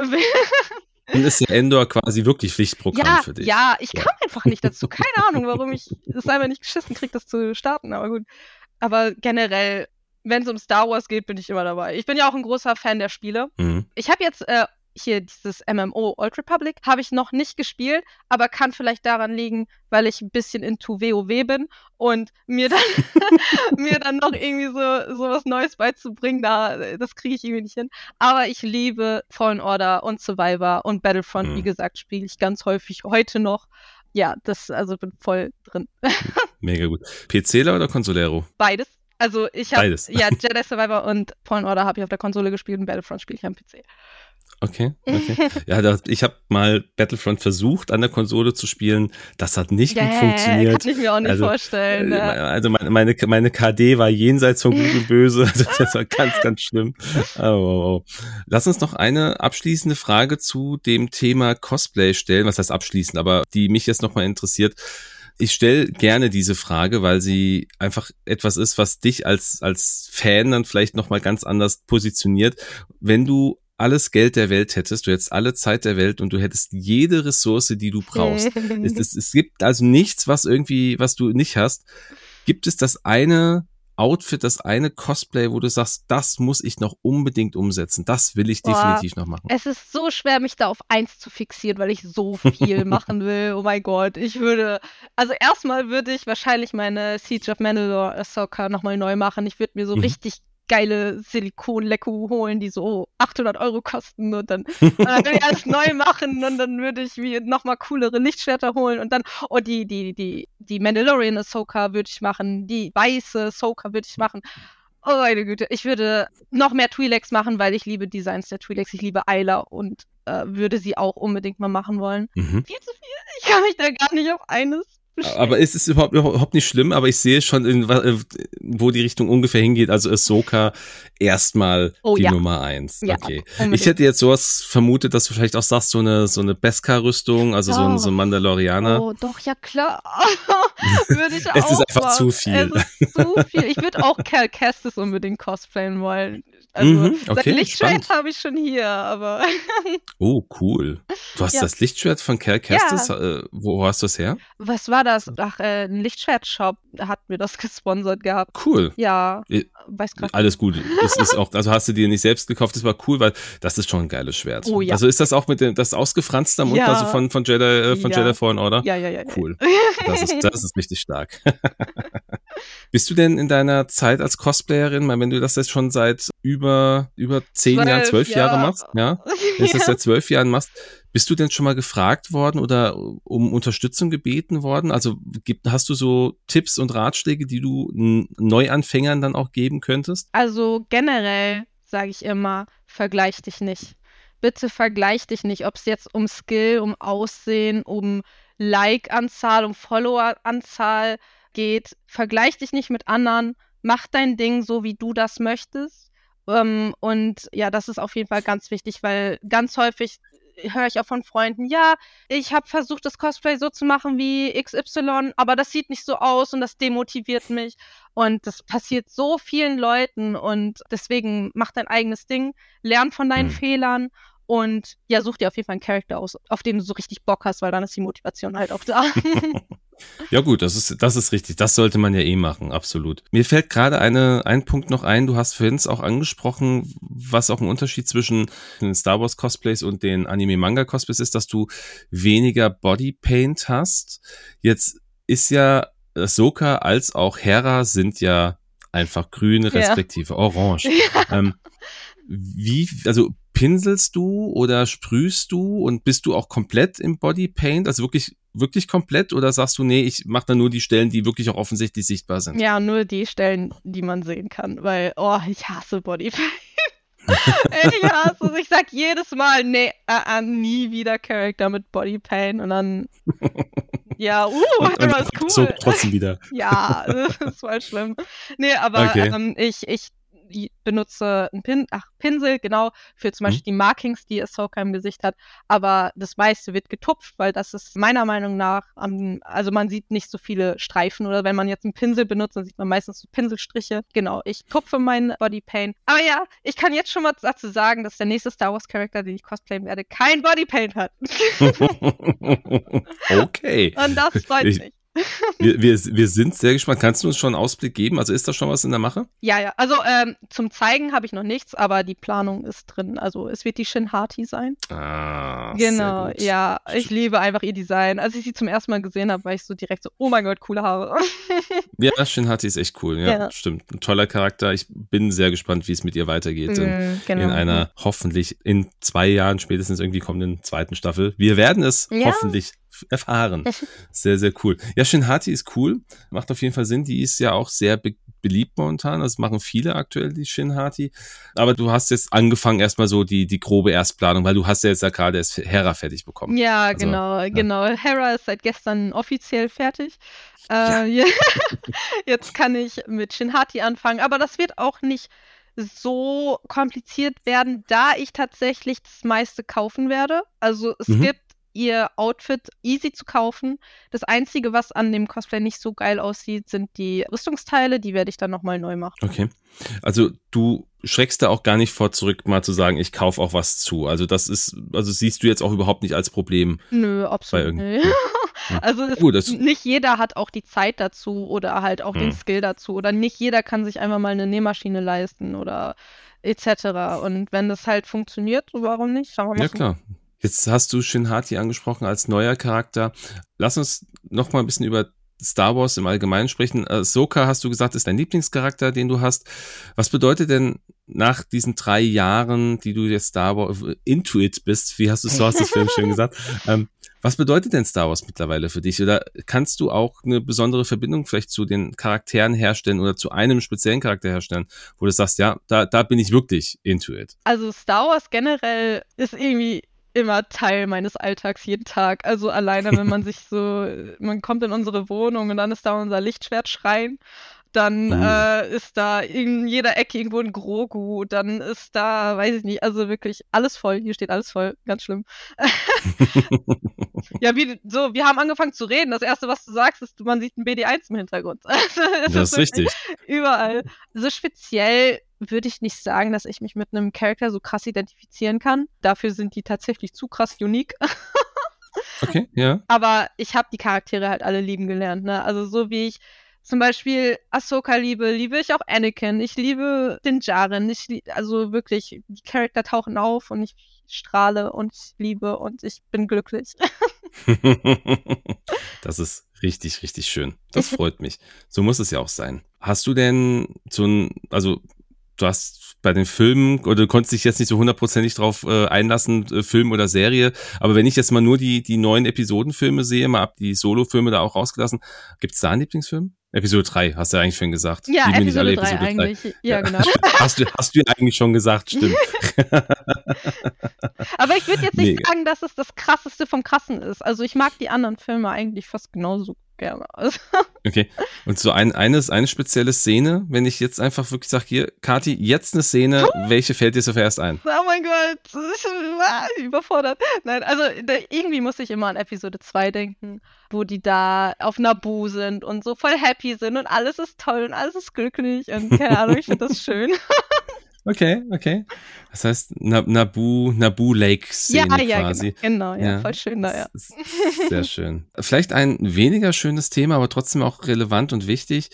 Dann ist der Endor quasi wirklich Pflichtprogramm ja, für dich. Ja, ich kam einfach nicht dazu. Keine Ahnung, warum ich es einfach nicht geschissen kriege, das zu starten, aber gut. Aber generell, wenn es um Star Wars geht, bin ich immer dabei. Ich bin ja auch ein großer Fan der Spiele. Mhm. Ich habe jetzt äh, hier dieses MMO Old Republic habe ich noch nicht gespielt, aber kann vielleicht daran liegen, weil ich ein bisschen into WoW bin und mir dann <laughs> <laughs> mir dann noch irgendwie so so was Neues beizubringen, da das kriege ich irgendwie nicht hin. Aber ich liebe Fallen Order und Survivor und Battlefront, Mhm. wie gesagt, spiele ich ganz häufig heute noch. Ja, das also bin voll drin. <laughs> Mega gut. PCler oder Consolero? Beides. Also ich habe Beides. ja Jedi Survivor und Fallen Order habe ich auf der Konsole gespielt und Battlefront spiele ich am PC. Okay, okay. Ja, da, ich habe mal Battlefront versucht, an der Konsole zu spielen. Das hat nicht gut funktioniert. Kann ich mir auch nicht Also, vorstellen. Ne? Also meine, meine, meine KD war jenseits von Gut und Böse. <laughs> Also das war ganz, ganz schlimm. Oh, oh, oh. Lass uns noch eine abschließende Frage zu dem Thema Cosplay stellen. Was heißt abschließend, aber die mich jetzt nochmal interessiert. Ich stelle gerne diese Frage, weil sie einfach etwas ist, was dich als, als Fan dann vielleicht nochmal ganz anders positioniert. Wenn du alles Geld der Welt hättest, du hättest alle Zeit der Welt und du hättest jede Ressource, die du brauchst. Es, <laughs> es, es gibt also nichts, was irgendwie, was du nicht hast. Gibt es das eine Outfit, das eine Cosplay, wo du sagst, das muss ich noch unbedingt umsetzen. Das will ich Boah. definitiv noch machen. Es ist so schwer, mich da auf eins zu fixieren, weil ich so viel <laughs> machen will. Oh mein Gott, ich würde, also erstmal würde ich wahrscheinlich meine Siege of Mandalore Ahsoka nochmal neu machen. Ich würde mir so Mhm. richtig geile Silikon-Lecku holen, die so 800 Euro kosten und dann, <laughs> dann würde ich alles neu machen und dann würde ich mir nochmal coolere Lichtschwerter holen und dann, oh, die, die, die, die Mandalorian Ahsoka würde ich machen, die weiße Ahsoka würde ich machen. Oh meine Güte, ich würde noch mehr Twi'leks machen, weil ich liebe Designs der Twi'leks, ich liebe Ayla und äh, würde sie auch unbedingt mal machen wollen. Mhm. Viel zu viel, ich kann mich da gar nicht auf eines. Aber es ist überhaupt, überhaupt nicht schlimm, aber ich sehe schon, in, äh, wo die Richtung ungefähr hingeht. Also Ahsoka erstmal Oh die ja. Nummer eins. Ja, okay. unbedingt. Ich hätte jetzt sowas vermutet, dass du vielleicht auch sagst, so eine, so eine Beskar-Rüstung, also so ein, so ein Mandalorianer. Oh, doch, ja klar. <laughs> würde ich Es auch ist einfach machen. zu viel. Es ist zu viel. Ich würde auch Cal Kestis unbedingt cosplayen wollen. Also, Mhm, okay, sein Lichtschwert habe ich schon hier, aber <laughs> Oh, cool. Du hast Ja. das Lichtschwert von Cal Kestis. Äh, wo hast du es her? was war das? Ach, äh, ein Lichtschwert-Shop hat mir das <laughs> gesponsert gehabt. Cool. Ja, Äh, weiß grad Alles gut. Das ist auch, <laughs> also hast du dir nicht selbst gekauft, das war cool, weil das ist schon ein geiles Schwert. Oh ja. Also ist das auch mit dem, das ausgefranste am Ja. also von, von Jedi, äh, von Ja. Jedi Fallen Order? Ja, ja, ja. ja. Cool. Das ist, das ist richtig stark. Bist du denn in deiner Zeit als Cosplayerin, mal wenn du das jetzt schon seit über, über zehn Jahren, zwölf Jahre Jahre. machst, ja? Wenn du das seit zwölf Jahren machst, bist du denn schon mal gefragt worden oder um Unterstützung gebeten worden? Also gibt, hast du so Tipps und Ratschläge, die du Neuanfängern dann auch geben könntest? Also generell sage ich immer, vergleich dich nicht. Bitte vergleich dich nicht, ob es jetzt um Skill, um Aussehen, um Like-Anzahl, um Follower-Anzahl geht. Vergleich dich nicht mit anderen. Mach dein Ding so, wie du das möchtest. Ähm, und ja, das ist auf jeden Fall ganz wichtig, weil ganz häufig höre ich auch von Freunden, ja, ich habe versucht, das Cosplay so zu machen wie XY, aber das sieht nicht so aus und das demotiviert mich. Und das passiert so vielen Leuten und deswegen mach dein eigenes Ding, lern von deinen Hm. Fehlern und ja, such dir auf jeden Fall einen Charakter aus, auf den du so richtig Bock hast, weil dann ist die Motivation halt auch da. <laughs> <laughs> Ja gut, das ist, das ist richtig. Das sollte man ja eh machen, absolut. Mir fällt gerade eine, ein Punkt noch ein. Du hast vorhin auch angesprochen, was auch ein Unterschied zwischen den Star Wars Cosplays und den Anime-Manga Cosplays ist, dass du weniger Bodypaint hast. Jetzt ist ja Ahsoka als auch Hera sind ja einfach grün Ja. respektive orange. <laughs> Ähm, wie, also pinselst du oder sprühst du und bist du auch komplett im Bodypaint, also wirklich, wirklich komplett oder sagst du, nee, ich mache da nur die Stellen, die wirklich auch offensichtlich sichtbar sind? ja, nur die Stellen, die man sehen kann, weil, oh, ich hasse Bodypaint. <laughs> ich hasse es. Ich sag jedes Mal, nee, äh, äh, nie wieder Charakter mit Bodypaint und dann, ja, uh, <laughs> Und, das und ist cool. so trotzdem wieder. <laughs> Ja, das ist voll schlimm. Nee, aber Okay. ähm, ich, ich benutze einen Pin, ach, Pinsel, genau, für zum mhm. Beispiel die Markings, die Ahsoka im Gesicht hat. Aber das meiste wird getupft, weil das ist meiner Meinung nach, um, also man sieht nicht so viele Streifen oder wenn man jetzt einen Pinsel benutzt, dann sieht man meistens so Pinselstriche. Genau, ich tupfe meinen Bodypaint. Aber ja, ich kann jetzt schon mal dazu sagen, dass der nächste Star Wars Charakter, den ich cosplayen werde, kein Bodypaint hat. <laughs> okay. Und das freut ich, mich wir, wir, wir sind sehr gespannt. Kannst du uns schon einen Ausblick geben? Also ist da schon was in der Mache? Ja, ja. Also ähm, zum Zeigen habe ich noch nichts, aber die Planung ist drin. Also es wird die Shin Hati sein. Ah, genau. Ja, ich liebe einfach ihr Design. Als ich sie zum ersten Mal gesehen habe, war ich so direkt so, oh mein Gott, coole Haare. <laughs> ja, Shin Hati ist echt cool. Ja, ja, stimmt. Ein toller Charakter. Ich bin sehr gespannt, wie es mit ihr weitergeht. Mm, genau. In einer hoffentlich in zwei Jahren spätestens irgendwie kommenden zweiten Staffel. Wir werden es ja. hoffentlich <laughs> erfahren. Sehr, sehr cool. Ja, Shinhati ist cool. Macht auf jeden Fall Sinn. Die ist ja auch sehr be beliebt momentan. Das machen viele aktuell, die Shinhati. Aber du hast jetzt angefangen erstmal so die, die grobe Erstplanung, weil du hast ja jetzt ja gerade erst Hera fertig bekommen. Ja, also, genau, ja. genau. Hera ist seit gestern offiziell fertig. Äh, <laughs> ja. jetzt kann ich mit Shinhati anfangen, aber das wird auch nicht so kompliziert werden, da ich tatsächlich das meiste kaufen werde. Also es mhm. gibt ihr Outfit easy zu kaufen. Das Einzige, was an dem Cosplay nicht so geil aussieht, sind die Rüstungsteile. Die werde ich dann nochmal neu machen. Okay. Also du schreckst da auch gar nicht vor zurück, mal zu sagen, ich kaufe auch was zu. Also das ist, also siehst du jetzt auch überhaupt nicht als Problem. Nö, absolut nicht. <laughs> Also es, uh, nicht jeder hat auch die Zeit dazu oder halt auch hm. den Skill dazu oder nicht jeder kann sich einfach mal eine Nähmaschine leisten oder etc. Und wenn das halt funktioniert, warum nicht? Schauen wir mal. Ja klar, Jetzt hast du Shinhati angesprochen als neuer Charakter. Lass uns noch mal ein bisschen über Star Wars im Allgemeinen sprechen. Ahsoka, hast du gesagt, ist dein Lieblingscharakter, den du hast. Was bedeutet denn nach diesen drei Jahren, die du jetzt Star Wars into it bist, wie hast du so hast das Film schön gesagt, <laughs> ähm, was bedeutet denn Star Wars mittlerweile für dich? Oder kannst du auch eine besondere Verbindung vielleicht zu den Charakteren herstellen oder zu einem speziellen Charakter herstellen, wo du sagst, ja, da, da bin ich wirklich into it? Also Star Wars generell ist irgendwie immer Teil meines Alltags jeden Tag. Also alleine, wenn man <laughs> sich so, man kommt in unsere Wohnung und dann ist da unser Lichtschwertschrein. Dann uh. äh, ist da in jeder Ecke irgendwo ein Grogu. Dann ist da, weiß ich nicht, also wirklich alles voll. Hier steht alles voll. Ganz schlimm. <laughs> ja, wie, so, wir haben angefangen zu reden. Das erste, was du sagst, ist, man sieht ein BD1 im Hintergrund. <laughs> Also, das ist richtig. Überall. So speziell würde ich nicht sagen, dass ich mich mit einem Charakter so krass identifizieren kann. Dafür sind die tatsächlich zu krass unique. <laughs> okay, ja. Aber ich habe die Charaktere halt alle lieben gelernt, ne? Also so wie ich zum Beispiel Ahsoka liebe, liebe ich auch Anakin. Ich liebe den Jaren. Ich lieb, also wirklich, die Charakter tauchen auf und ich strahle und ich liebe und ich bin glücklich. <laughs> <laughs> das ist richtig, richtig schön. Das freut mich. So muss es ja auch sein. Hast du denn so ein, also du hast bei den Filmen oder du konntest dich jetzt nicht so hundertprozentig drauf äh, einlassen, äh, Film oder Serie. Aber wenn ich jetzt mal nur die, die neuen Episodenfilme sehe, mal ab die Solo-Filme da auch rausgelassen, gibt's da einen Lieblingsfilm? Episode 3, hast du eigentlich schon gesagt. Ja, Episode, nicht alle 3 Episode eigentlich. 3. Ja, genau. <laughs> hast, du, hast du eigentlich schon gesagt, stimmt. <laughs> Aber ich würde jetzt nicht nee. sagen, dass es das krasseste vom Krassen ist. Also ich mag die anderen Filme eigentlich fast genauso gerne. <laughs> okay. Und so ein, eines, eine spezielle Szene, wenn ich jetzt einfach wirklich sage, hier, Kati, jetzt eine Szene, <laughs> welche fällt dir zuerst ein? Oh mein Gott, überfordert. Nein, also da, irgendwie muss ich immer an Episode 2 denken, wo die da auf Nabu sind und so voll happy sind und alles ist toll und alles ist glücklich und keine Ahnung, ich finde das <laughs> schön. Okay, okay. Das heißt Nabu, Nabu Lake Szene ja, ja, quasi. Genau, genau ja, ja, voll schön da, ja. Sehr schön. Vielleicht ein weniger schönes Thema, aber trotzdem auch relevant und wichtig.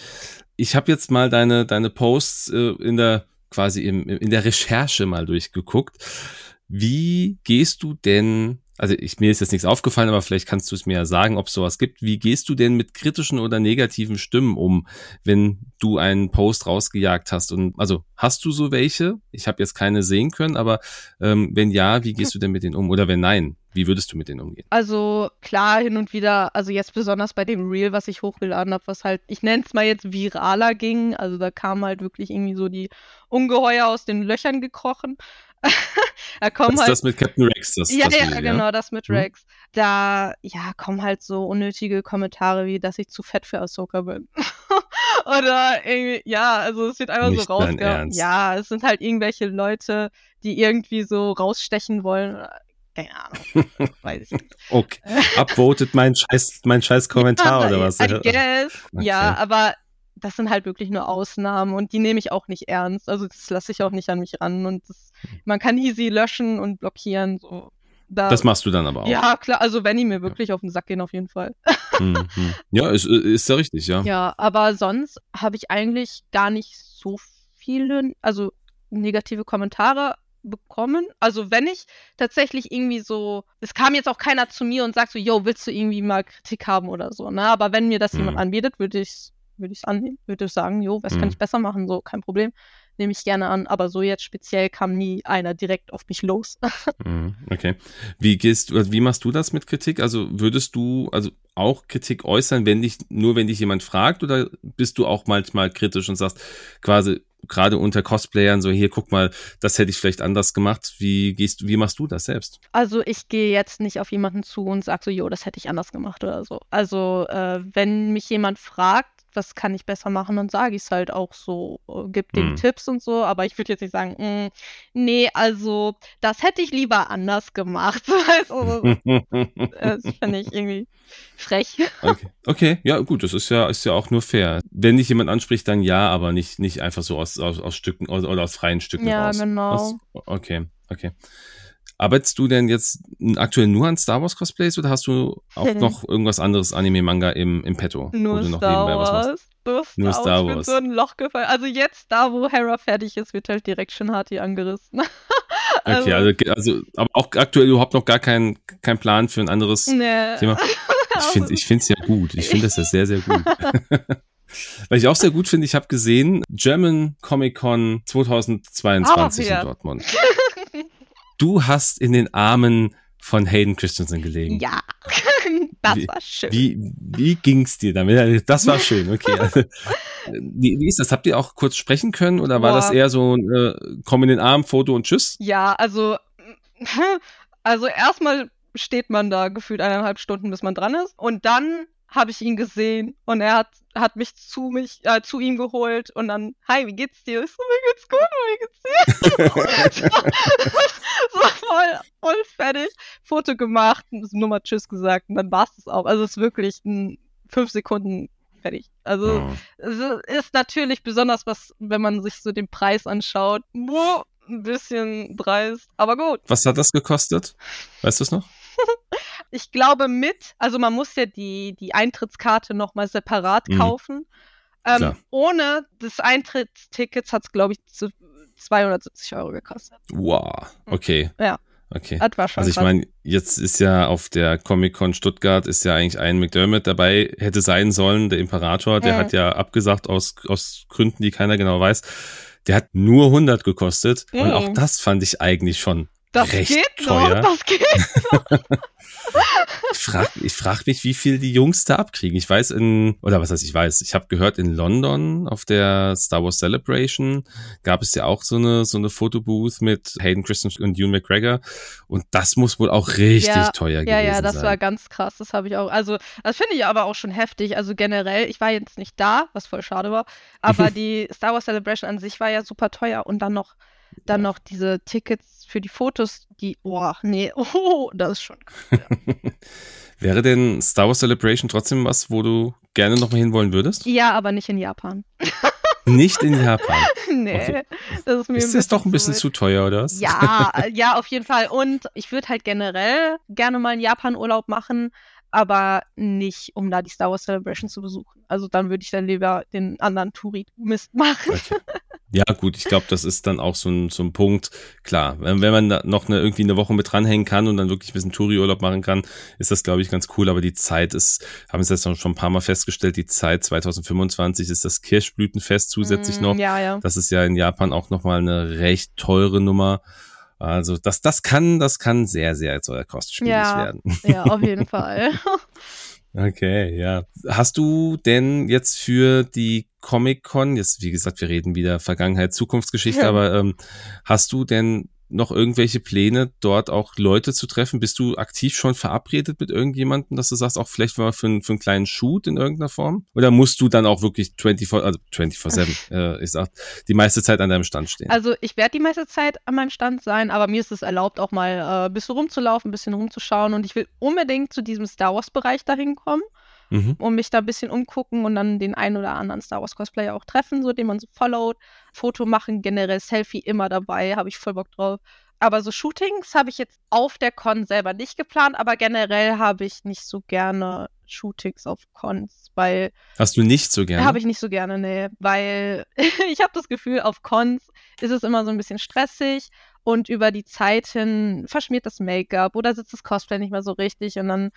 Ich habe jetzt mal deine, deine Posts äh, in der quasi im, in der Recherche mal durchgeguckt. Wie gehst du denn also ich, mir ist jetzt nichts aufgefallen, aber vielleicht kannst du es mir ja sagen, ob es sowas gibt. Wie gehst du denn mit kritischen oder negativen Stimmen um, wenn du einen Post rausgejagt hast? Und also hast du so welche? Ich habe jetzt keine sehen können, aber ähm, wenn ja, wie gehst du denn mit denen um? Oder wenn nein, wie würdest du mit denen umgehen? Also klar, hin und wieder, also jetzt besonders bei dem Reel, was ich hochgeladen habe, was halt, ich nenne es mal jetzt viraler ging. Also da kam halt wirklich irgendwie so die Ungeheuer aus den Löchern gekrochen. <laughs> da kommen das halt, das mit Captain Rex. Das, ja, das ja, Video, genau, das mit mhm. Rex. Da, ja, kommen halt so unnötige Kommentare wie, dass ich zu fett für Ahsoka bin. <laughs> Oder irgendwie, ja, also es wird einfach Nicht so dein rausge... Ernst. Ja, es sind halt irgendwelche Leute, die irgendwie so rausstechen wollen. Keine Ahnung, <laughs> weiß ich nicht. Okay. Upvotet mein scheiß, mein scheiß Kommentar Ja, oder was? Guess. Ja, Okay. aber das sind halt wirklich nur Ausnahmen und die nehme ich auch nicht ernst. Also das lasse ich auch nicht an mich ran und das, man kann easy löschen und blockieren. So. Da, Das machst du dann aber auch. ja, klar, also wenn die mir wirklich auf den Sack gehen, auf jeden Fall. Mhm. Ja, ist, ist ja richtig, ja. Ja, aber sonst habe ich eigentlich gar nicht so viele, also negative Kommentare bekommen. Also wenn ich tatsächlich irgendwie so, es kam jetzt auch keiner zu mir und sagt so, yo, willst du irgendwie mal Kritik haben oder so, ne? Aber wenn mir das jemand Mhm. anbietet, würde ich würde ich annehmen, würde ich sagen, jo, was Mhm. kann ich besser machen, so, kein Problem. Nehme ich gerne an, aber so jetzt speziell kam nie einer direkt auf mich los. <laughs> Mhm, Okay. Wie gehst du, wie machst du das mit Kritik? Also würdest du also auch Kritik äußern, wenn dich, nur wenn dich jemand fragt, oder bist du auch manchmal kritisch und sagst, quasi, gerade unter Cosplayern, so hier, guck mal, das hätte ich vielleicht anders gemacht. Wie gehst du, wie machst du das selbst? Also ich gehe jetzt nicht auf jemanden zu und sage so, jo, das hätte ich anders gemacht oder so. Also äh, wenn mich jemand fragt, was kann ich besser machen, dann sage ich es halt auch so, äh, gib dem Mhm. Tipps und so, aber ich würde jetzt nicht sagen, "Mm, nee, also das hätte ich lieber anders gemacht. <laughs> also, <laughs> das finde ich irgendwie frech. Okay. okay, ja, gut, das ist ja, ist ja auch nur fair. Wenn dich jemand anspricht, dann ja, aber nicht, nicht einfach so aus, aus, aus Stücken aus, oder aus freien Stücken Ja, raus. genau. Aus, okay, okay. Arbeitest du denn jetzt aktuell nur an Star Wars Cosplays oder hast du auch noch irgendwas anderes Anime, Manga im, im Petto? Nur du noch Star? Wars. Nur Star, Nur Star Wars. Ich bin so ein Loch gefallen. Also jetzt, da wo Hera fertig ist, wird halt direkt schon Hati angerissen. <laughs> Okay, also, also, aber auch aktuell überhaupt noch gar kein, kein Plan für ein anderes nee. Thema. <laughs> Ich finde ich es ja gut. Ich finde das ja sehr, sehr gut. <laughs> Weil ich auch sehr gut finde, ich habe gesehen, German Comic Con 2022 Ah, ja. in Dortmund. Du hast in den Armen von Hayden Christensen gelegen. Ja, <laughs> das Wie- war schön. Wie, wie ging's dir damit? Das war schön, okay. Also, <laughs> wie, wie ist das? Habt ihr auch kurz sprechen können oder war Boah. das eher so ein äh, komm in den Arm, Foto und Tschüss? Ja, also, <laughs> also erstmal steht man da gefühlt eineinhalb Stunden, bis man dran ist. Und dann habe ich ihn gesehen und er hat, hat mich zu mich, äh, zu ihm geholt und dann, hi, wie geht's dir? Ich so, mir geht's gut, wie geht's dir? <laughs> <laughs> so voll, voll fertig. Foto gemacht, nur mal Tschüss gesagt und dann war's das auch. Also es ist wirklich ein, fünf Sekunden fertig. Also Oh. es ist natürlich besonders was, wenn man sich so den Preis anschaut. Boah, ein bisschen dreist, aber gut. Was hat das gekostet? Weißt du es noch? <laughs> Ich glaube mit, also man muss ja die, die Eintrittskarte nochmal separat Mhm. kaufen. Ähm, ohne des Eintrittstickets hat es, glaube ich, zu 270 Euro gekostet. Wow, okay. Ja. Okay. Also ich meine, jetzt ist ja auf der Comic-Con Stuttgart ist ja eigentlich ein McDermott dabei, hätte sein sollen, der Imperator, der Mhm. hat ja abgesagt aus, aus Gründen, die keiner genau weiß. Der hat nur 100 gekostet und Mhm. auch das fand ich eigentlich schon das recht geht teuer. noch, das geht. Ich <laughs> frage ich frag mich, wie viel die Jungs da abkriegen. Ich weiß in, oder was heißt ich weiß, ich habe gehört, in London auf der Star Wars Celebration gab es ja auch so eine, so eine Fotobooth mit Hayden Christensen und Ewan McGregor. Und das muss wohl auch richtig Ja, teuer Ja, gewesen ja, das sein. war ganz krass. Das habe ich auch. Also, das finde ich aber auch schon heftig. Also generell, ich war jetzt nicht da, was voll schade war. Aber <laughs> die Star Wars Celebration an sich war ja super teuer und dann noch, dann noch diese Tickets für die Fotos, die, oh, nee, <laughs> oh, das ist schon krass. <laughs> Wäre denn Star Wars Celebration trotzdem was, wo du gerne nochmal hinwollen würdest? Ja, aber nicht in Japan. <laughs> Nicht in Japan. nee, Okay. das ist mir Ist das doch ein bisschen weit. zu teuer, oder was? Ja, äh, ja, auf jeden Fall. Und ich würde halt generell gerne mal einen Japan-Urlaub machen, aber nicht, um da die Star Wars Celebration zu besuchen. Also dann würde ich dann lieber den anderen Touri-Mist machen. Okay. Ja, gut, ich glaube, das ist dann auch so ein, so ein Punkt. Klar, wenn, wenn man da noch eine, irgendwie eine Woche mit dranhängen kann und dann wirklich ein bisschen Touri-Urlaub machen kann, ist das, glaube ich, ganz cool. Aber die Zeit ist, haben es jetzt schon ein paar Mal festgestellt, die Zeit 2025 ist das Kirschblütenfest zusätzlich Mm, noch. Ja, ja. Das ist ja in Japan auch nochmal eine recht teure Nummer. Also das, das kann, das kann sehr, sehr teuer kostspielig Ja. werden. Ja, auf jeden <laughs> Fall. Okay, ja. Hast du denn jetzt für die Comic-Con, jetzt wie gesagt, wir reden wieder Vergangenheit, Zukunftsgeschichte, Ja. aber ähm, hast du denn noch irgendwelche Pläne, dort auch Leute zu treffen? Bist du aktiv schon verabredet mit irgendjemandem, dass du sagst, auch vielleicht mal für, einen, für einen kleinen Shoot in irgendeiner Form? Oder musst du dann auch wirklich 24, also 24-7, äh, ich sag, die meiste Zeit an deinem Stand stehen? Also ich werde die meiste Zeit an meinem Stand sein, aber mir ist es erlaubt, auch mal äh, ein bisschen rumzulaufen, ein bisschen rumzuschauen und ich will unbedingt zu diesem Star Wars-Bereich dahin kommen mhm. und mich da ein bisschen umgucken und dann den einen oder anderen Star Wars Cosplayer auch treffen, so den man so followt. Foto machen, generell Selfie immer dabei, habe ich voll Bock drauf. Aber so Shootings habe ich jetzt auf der Con selber nicht geplant, aber generell habe ich nicht so gerne Shootings auf Cons, weil. Hast du nicht so gerne? Habe ich nicht so gerne, nee. Weil <laughs> ich habe das Gefühl, auf Cons ist es immer so ein bisschen stressig und über die Zeit hin verschmiert das Make-up oder sitzt das Cosplay nicht mehr so richtig und dann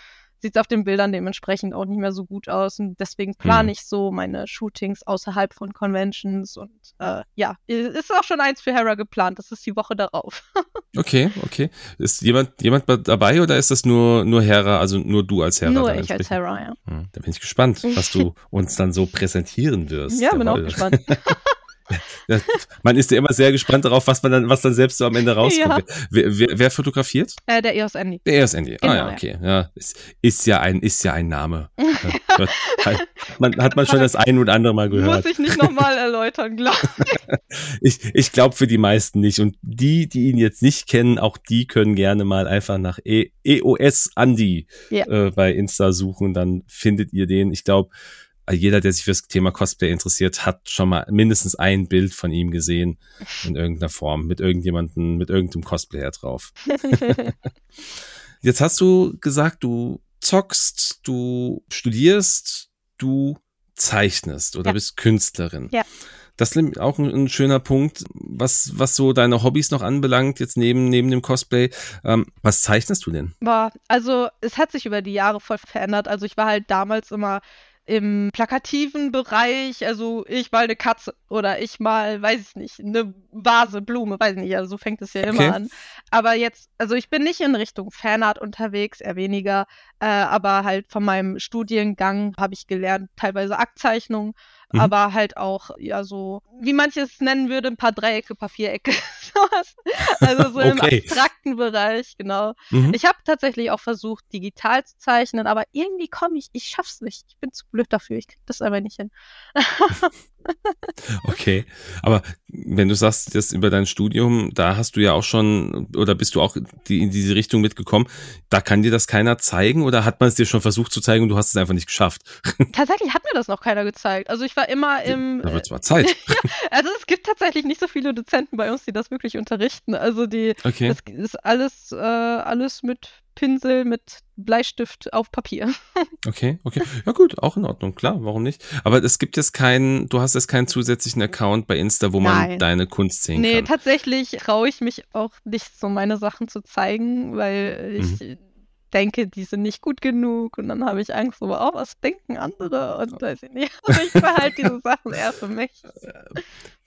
sieht es auf den Bildern dementsprechend auch nicht mehr so gut aus. Und deswegen plane hm. ich so meine Shootings außerhalb von Conventions. Und äh, ja, ist auch schon eins für Hera geplant. Das ist die Woche darauf. <laughs> okay, okay. Ist jemand, jemand dabei oder ist das nur, nur Hera, also nur du als Hera? Nur ich als Hera, ja. Hm, da bin ich gespannt, was du <laughs> uns dann so präsentieren wirst. Ja, bin auch gespannt. <laughs> Man ist ja immer sehr gespannt darauf, was man dann, was dann selbst so am Ende rauskommt. Ja. Wer, wer, wer, fotografiert? Äh, der EOS Andy. Der EOS Andy. Genau, ah ja, okay. Ja. Ist, ist ja ein, ist ja ein Name. <laughs> hat, man, hat man schon das ein oder andere Mal gehört. Muss ich nicht nochmal erläutern, glaube <laughs> ich. Ich glaube für die meisten nicht. Und die, die ihn jetzt nicht kennen, auch die können gerne mal einfach nach e EOS Andy ja. äh, bei Insta suchen, dann findet ihr den. Ich glaube, jeder, der sich fürs Thema Cosplay interessiert, hat schon mal mindestens ein Bild von ihm gesehen in irgendeiner Form, mit irgendjemandem, mit irgendeinem Cosplayer drauf. <laughs> Jetzt hast du gesagt, du zockst, du studierst, du zeichnest oder ja. bist Künstlerin. Ja. Das ist auch ein, ein, schöner Punkt, was, was so deine Hobbys noch anbelangt, jetzt neben, neben dem Cosplay. Ähm, was zeichnest du denn? Boah, also es hat sich über die Jahre voll verändert. Also ich war halt damals immer im plakativen Bereich, also ich mal eine Katze oder ich mal, weiß ich nicht, eine Vase, Blume, weiß ich nicht, also so fängt es ja okay. immer an. Aber jetzt, also ich bin nicht in Richtung Fanart unterwegs, eher weniger, äh, aber halt von meinem Studiengang habe ich gelernt, teilweise Aktzeichnung, mhm. aber halt auch, ja, so, wie manche es nennen würde, ein paar Dreiecke, ein paar Vierecke, <laughs> sowas. Also so okay. im abstrakten Bereich, genau. Mhm. Ich habe tatsächlich auch versucht, digital zu zeichnen, aber irgendwie komme ich, ich schaff's nicht. Ich bin zu blöd dafür, ich krieg das aber nicht hin. <laughs> okay, aber wenn du sagst, das über dein Studium, da hast du ja auch schon, oder bist du auch die, in diese Richtung mitgekommen, da kann dir das keiner zeigen oder hat man es dir schon versucht zu zeigen und du hast es einfach nicht geschafft? <laughs> Tatsächlich hat mir das noch keiner gezeigt. Also ich war immer im. Da wird zwar Zeit. <laughs> ja, also es gibt tatsächlich nicht so viele Dozenten bei uns, die das wirklich unterrichten. Also die, okay. das ist alles, äh, alles mit Pinsel mit Bleistift auf Papier. <laughs> okay, okay. Ja gut, auch in Ordnung, klar, warum nicht? Aber es gibt jetzt keinen, du hast jetzt keinen zusätzlichen Account bei Insta, wo Nein. man deine Kunst sehen nee, kann. Nee, tatsächlich traue ich mich auch nicht, so meine Sachen zu zeigen, weil ich mhm denke, die sind nicht gut genug und dann habe ich Angst, so, oh, was denken andere und weiß ich nicht. <laughs> Also ich behalte diese Sachen eher für mich.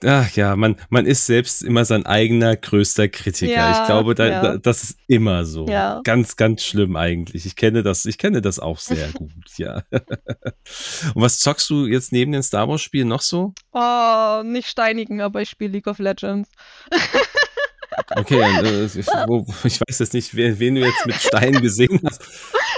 Ach ja, man, man ist selbst immer sein eigener größter Kritiker. Ja, ich glaube, da, ja. da, das ist immer so. Ja. Ganz, ganz schlimm eigentlich. Ich kenne das, ich kenne das auch sehr <laughs> gut, ja. <laughs> und was zockst du jetzt neben den Star Wars Spielen noch so? Oh, nicht steinigen, aber ich spiele League of Legends. Okay, äh, ich weiß jetzt nicht, wen du jetzt mit Stein gesehen <laughs> hast.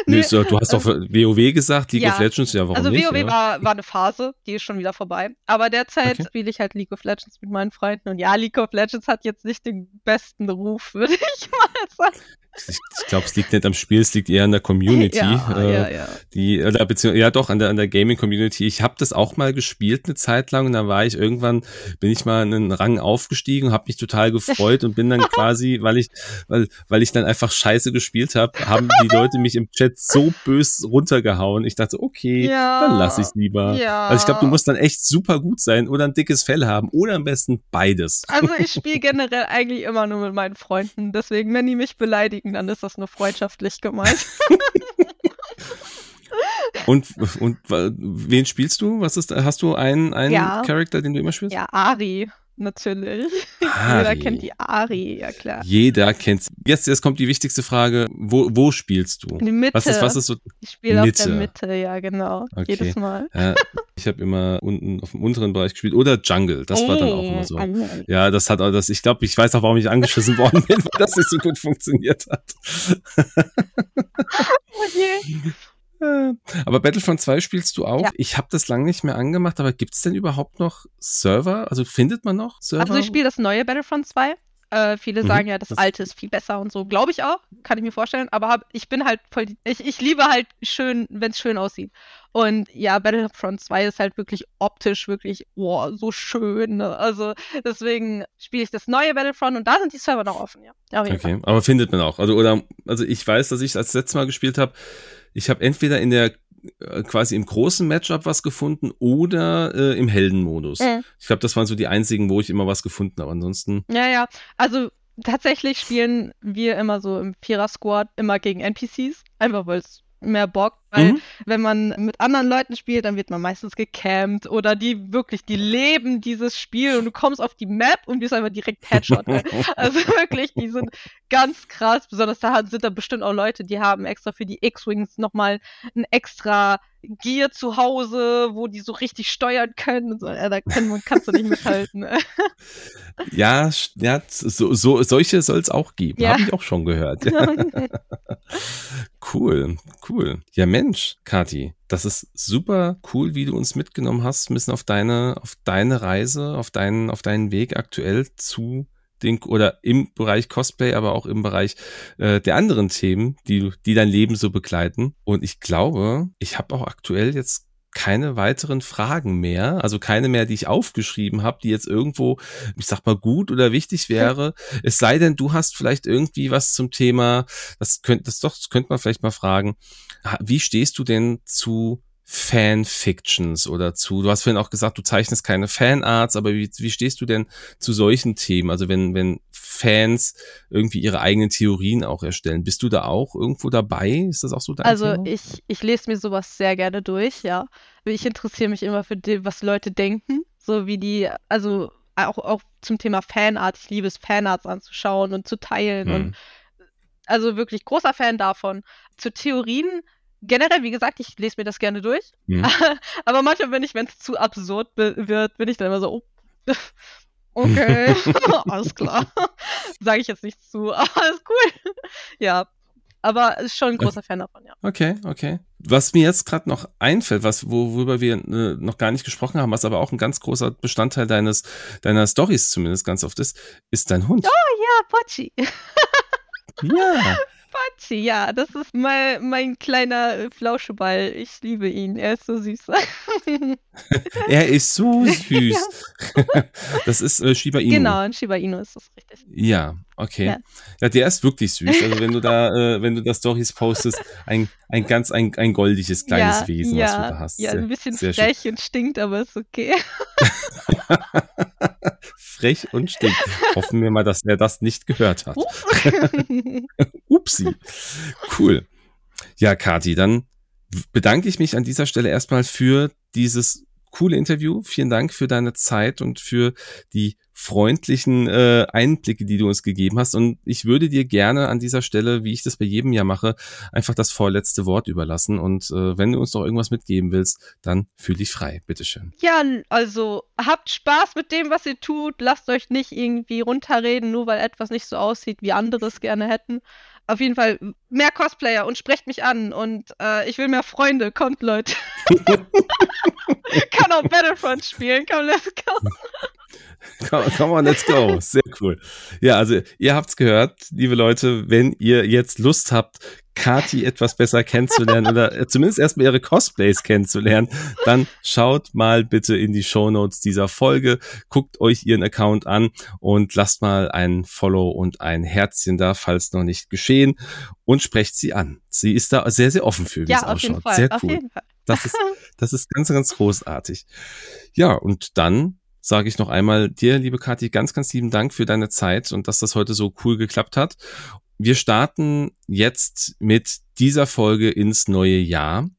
Nee, so, du hast doch WoW gesagt, League ja. of Legends, ja, warum also nicht? Also WoW ja? war, war eine Phase, die ist schon wieder vorbei. Aber derzeit okay. spiele ich halt League of Legends mit meinen Freunden. Und ja, League of Legends hat jetzt nicht den besten Ruf, <laughs> würde ich mal sagen. Ich, ich glaube, es liegt nicht am Spiel, es liegt eher an der Community. <laughs> Ja, äh, ja, ja. Die, oder beziehungsweise, ja doch, an der, an der Gaming-Community. Ich habe das auch mal gespielt eine Zeit lang und da war ich irgendwann, bin ich mal einen Rang aufgestiegen, habe mich total gefreut und bin dann <laughs> quasi, weil ich, weil, weil ich dann einfach scheiße gespielt habe, haben die Leute mich im Chat so bös runtergehauen. Ich dachte, okay, ja, dann lass ich lieber. Ja. Also ich glaube, du musst dann echt super gut sein oder ein dickes Fell haben oder am besten beides. Also ich <laughs> spiele generell eigentlich immer nur mit meinen Freunden. Deswegen, wenn die mich beleidigen, dann ist das nur freundschaftlich gemeint. <laughs> und, und wen spielst du? Was ist, hast du einen, einen ja. Charakter, den du immer spielst? Ja, Ari. Natürlich. <laughs> Ari. Jeder kennt die Ari, ja klar. Jeder kennt sie. Jetzt, jetzt kommt die wichtigste Frage. Wo, wo spielst du? In die Mitte. Was ist, was ist so? Ich spiele auf der Mitte, ja, genau. Okay. Jedes Mal. Ja, ich habe immer unten auf dem unteren Bereich gespielt. Oder Jungle. Das war dann auch immer so. Ja, das hat auch das. Ich glaube, ich weiß auch, warum ich angeschissen worden bin, <laughs> weil das nicht so gut funktioniert hat. <laughs> okay. Aber Battlefront 2 spielst du auch. Ja. Ich habe das lange nicht mehr angemacht, aber gibt es denn überhaupt noch Server? Also findet man noch Server? Also ich spiele das neue Battlefront 2. Äh, viele mhm, sagen ja, das, das, alte ist viel besser und so. Glaube ich auch, kann ich mir vorstellen. Aber hab, ich bin halt voll. Ich, ich liebe halt schön, wenn es schön aussieht. Und ja, Battlefront 2 ist halt wirklich optisch wirklich, wow, so schön. Ne? Also deswegen spiele ich das neue Battlefront und da sind die Server noch offen, ja. okay, Fall. aber findet man auch. Also, oder, also ich weiß, dass ich als letztes Mal gespielt habe, ich habe entweder in der äh, quasi im großen Matchup was gefunden oder äh, im Heldenmodus. Mhm. Ich glaube, das waren so die einzigen, wo ich immer was gefunden habe. Ansonsten. Ja, ja. Also tatsächlich spielen wir immer so im Vierer-Squad immer gegen NPCs, einfach weil es mehr Bock, weil mhm. wenn man mit anderen Leuten spielt, dann wird man meistens gecampt oder die wirklich, die leben dieses Spiel und du kommst auf die Map und bist einfach direkt Headshot. <laughs> also wirklich, die sind ganz krass, besonders da sind da bestimmt auch Leute, die haben extra für die X-Wings nochmal ein extra Gear zu Hause, wo die so richtig steuern können. So. Ja, da kann, kannst du nicht mithalten. ja, ja so, so, solche soll es auch geben. Ja. Habe ich auch schon gehört. <laughs> <laughs> cool, cool. Ja, Mensch, Kati, das ist super cool, wie du uns mitgenommen hast, ein bisschen auf deine, auf deine Reise, auf deinen, auf deinen Weg aktuell zu den oder im Bereich Cosplay, aber auch im Bereich äh, der anderen Themen, die, die dein Leben so begleiten. Und ich glaube, ich habe auch aktuell jetzt keine weiteren Fragen mehr, also keine mehr, die ich aufgeschrieben habe, die jetzt irgendwo, ich sag mal, gut oder wichtig wäre. es sei denn, du hast vielleicht irgendwie was zum Thema, das könnte das doch, das könnte man vielleicht mal fragen. Wie stehst du denn zu Fanfictions oder zu, du hast vorhin auch gesagt, du zeichnest keine Fanarts, aber wie, wie stehst du denn zu solchen Themen? Also wenn, wenn Fans irgendwie ihre eigenen Theorien auch erstellen, bist du da auch irgendwo dabei? Ist das auch so dein Also Thema? ich, ich lese mir sowas sehr gerne durch, ja. Ich interessiere mich immer für die, was Leute denken, so wie die, also auch, auch zum Thema Fanart. Ich liebe es, Fanarts anzuschauen und zu teilen hm. und also wirklich großer Fan davon. Zu Theorien generell, wie gesagt, ich lese mir das gerne durch. Mhm. <laughs> Aber manchmal, wenn ich, wenn es zu absurd wird, bin ich dann immer so, oh, <laughs> okay, <laughs> alles klar. Sage ich jetzt nicht zu, aber ist cool. ja, aber ist schon ein großer Fan davon, ja. Okay, okay. Was mir jetzt gerade noch einfällt, was worüber wir äh, noch gar nicht gesprochen haben, was aber auch ein ganz großer Bestandteil deines deiner Stories zumindest ganz oft ist, ist dein Hund. Oh ja, Pochi. ja. Patsy, ja, das ist mein, mein kleiner äh, Flauscheball. Ich liebe ihn. Er ist so süß. <laughs> er ist so <laughs> süß. <laughs> das ist äh, Shiba Inu. Genau, ein Shiba Inu ist das richtig. Ja, okay. Ja. ja, der ist wirklich süß. Also wenn du da, <laughs> äh, wenn du da Stories postest, ein, ein ganz, ein, ein goldiges kleines ja, Wesen, ja, was du da hast. Ja, ein bisschen frech und stinkt, aber ist okay. <laughs> frech und stinkt. Hoffen wir mal, dass er das nicht gehört hat. <laughs> Upsi. Cool. Ja, Kati, dann bedanke ich mich an dieser Stelle erstmal für dieses coole Interview. Vielen Dank für deine Zeit und für die freundlichen äh, Einblicke, die du uns gegeben hast. Und ich würde dir gerne an dieser Stelle, wie ich das bei jedem Jahr mache, einfach das vorletzte Wort überlassen. Und äh, wenn du uns noch irgendwas mitgeben willst, dann fühl dich frei. Bitteschön. Ja, also habt Spaß mit dem, was ihr tut. Lasst euch nicht irgendwie runterreden, nur weil etwas nicht so aussieht, wie andere es gerne hätten auf jeden Fall mehr Cosplayer und sprecht mich an und äh, ich will mehr Freunde. Kommt, Leute. <laughs> <laughs> Kann auch Battlefront spielen. Komm, let's go. <laughs> Come, come on, let's go. Sehr cool. Ja, also ihr habt's gehört, liebe Leute, wenn ihr jetzt Lust habt, Kati etwas besser kennenzulernen oder zumindest erstmal ihre Cosplays kennenzulernen, dann schaut mal bitte in die Show Notes dieser Folge, guckt euch ihren Account an und lasst mal ein Follow und ein Herzchen da, falls noch nicht geschehen und sprecht sie an. Sie ist da sehr, sehr offen für, wie ja, es ausschaut. Sehr cool. Das ist, das ist ganz, ganz großartig. Ja, und dann sage ich noch einmal dir, liebe Kathi, ganz, ganz lieben Dank für deine Zeit und dass das heute so cool geklappt hat. Wir starten jetzt mit dieser Folge ins neue Jahr.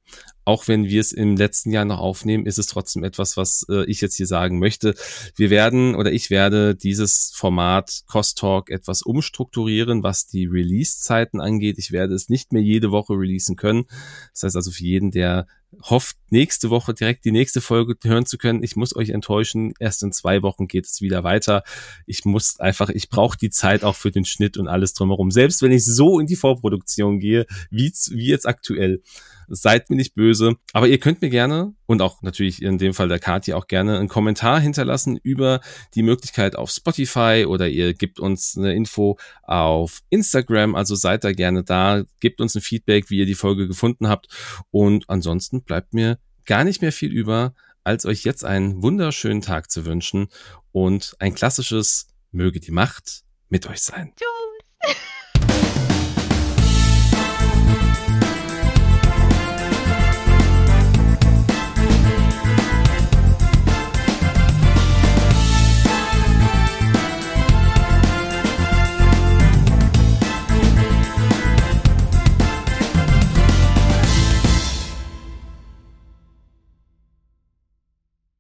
Auch wenn wir es im letzten Jahr noch aufnehmen, ist es trotzdem etwas, was äh, ich jetzt hier sagen möchte. Wir werden oder ich werde dieses Format Cost Talk etwas umstrukturieren, was die Release-Zeiten angeht. Ich werde es nicht mehr jede Woche releasen können. Das heißt also für jeden, der hofft, nächste Woche direkt die nächste Folge hören zu können. Ich muss euch enttäuschen, erst in zwei Wochen geht es wieder weiter. Ich muss einfach, ich brauche die Zeit auch für den Schnitt und alles drumherum. Selbst wenn ich so in die Vorproduktion gehe, wie, wie jetzt aktuell. Seid mir nicht böse. Aber ihr könnt mir gerne und auch natürlich in dem Fall der Kati auch gerne einen Kommentar hinterlassen über die Möglichkeit auf Spotify oder ihr gebt uns eine Info auf Instagram. Also seid da gerne da, gebt uns ein Feedback, wie ihr die Folge gefunden habt. Und ansonsten bleibt mir gar nicht mehr viel über, als euch jetzt einen wunderschönen Tag zu wünschen und ein klassisches Möge die Macht mit euch sein. Tschüss. <laughs>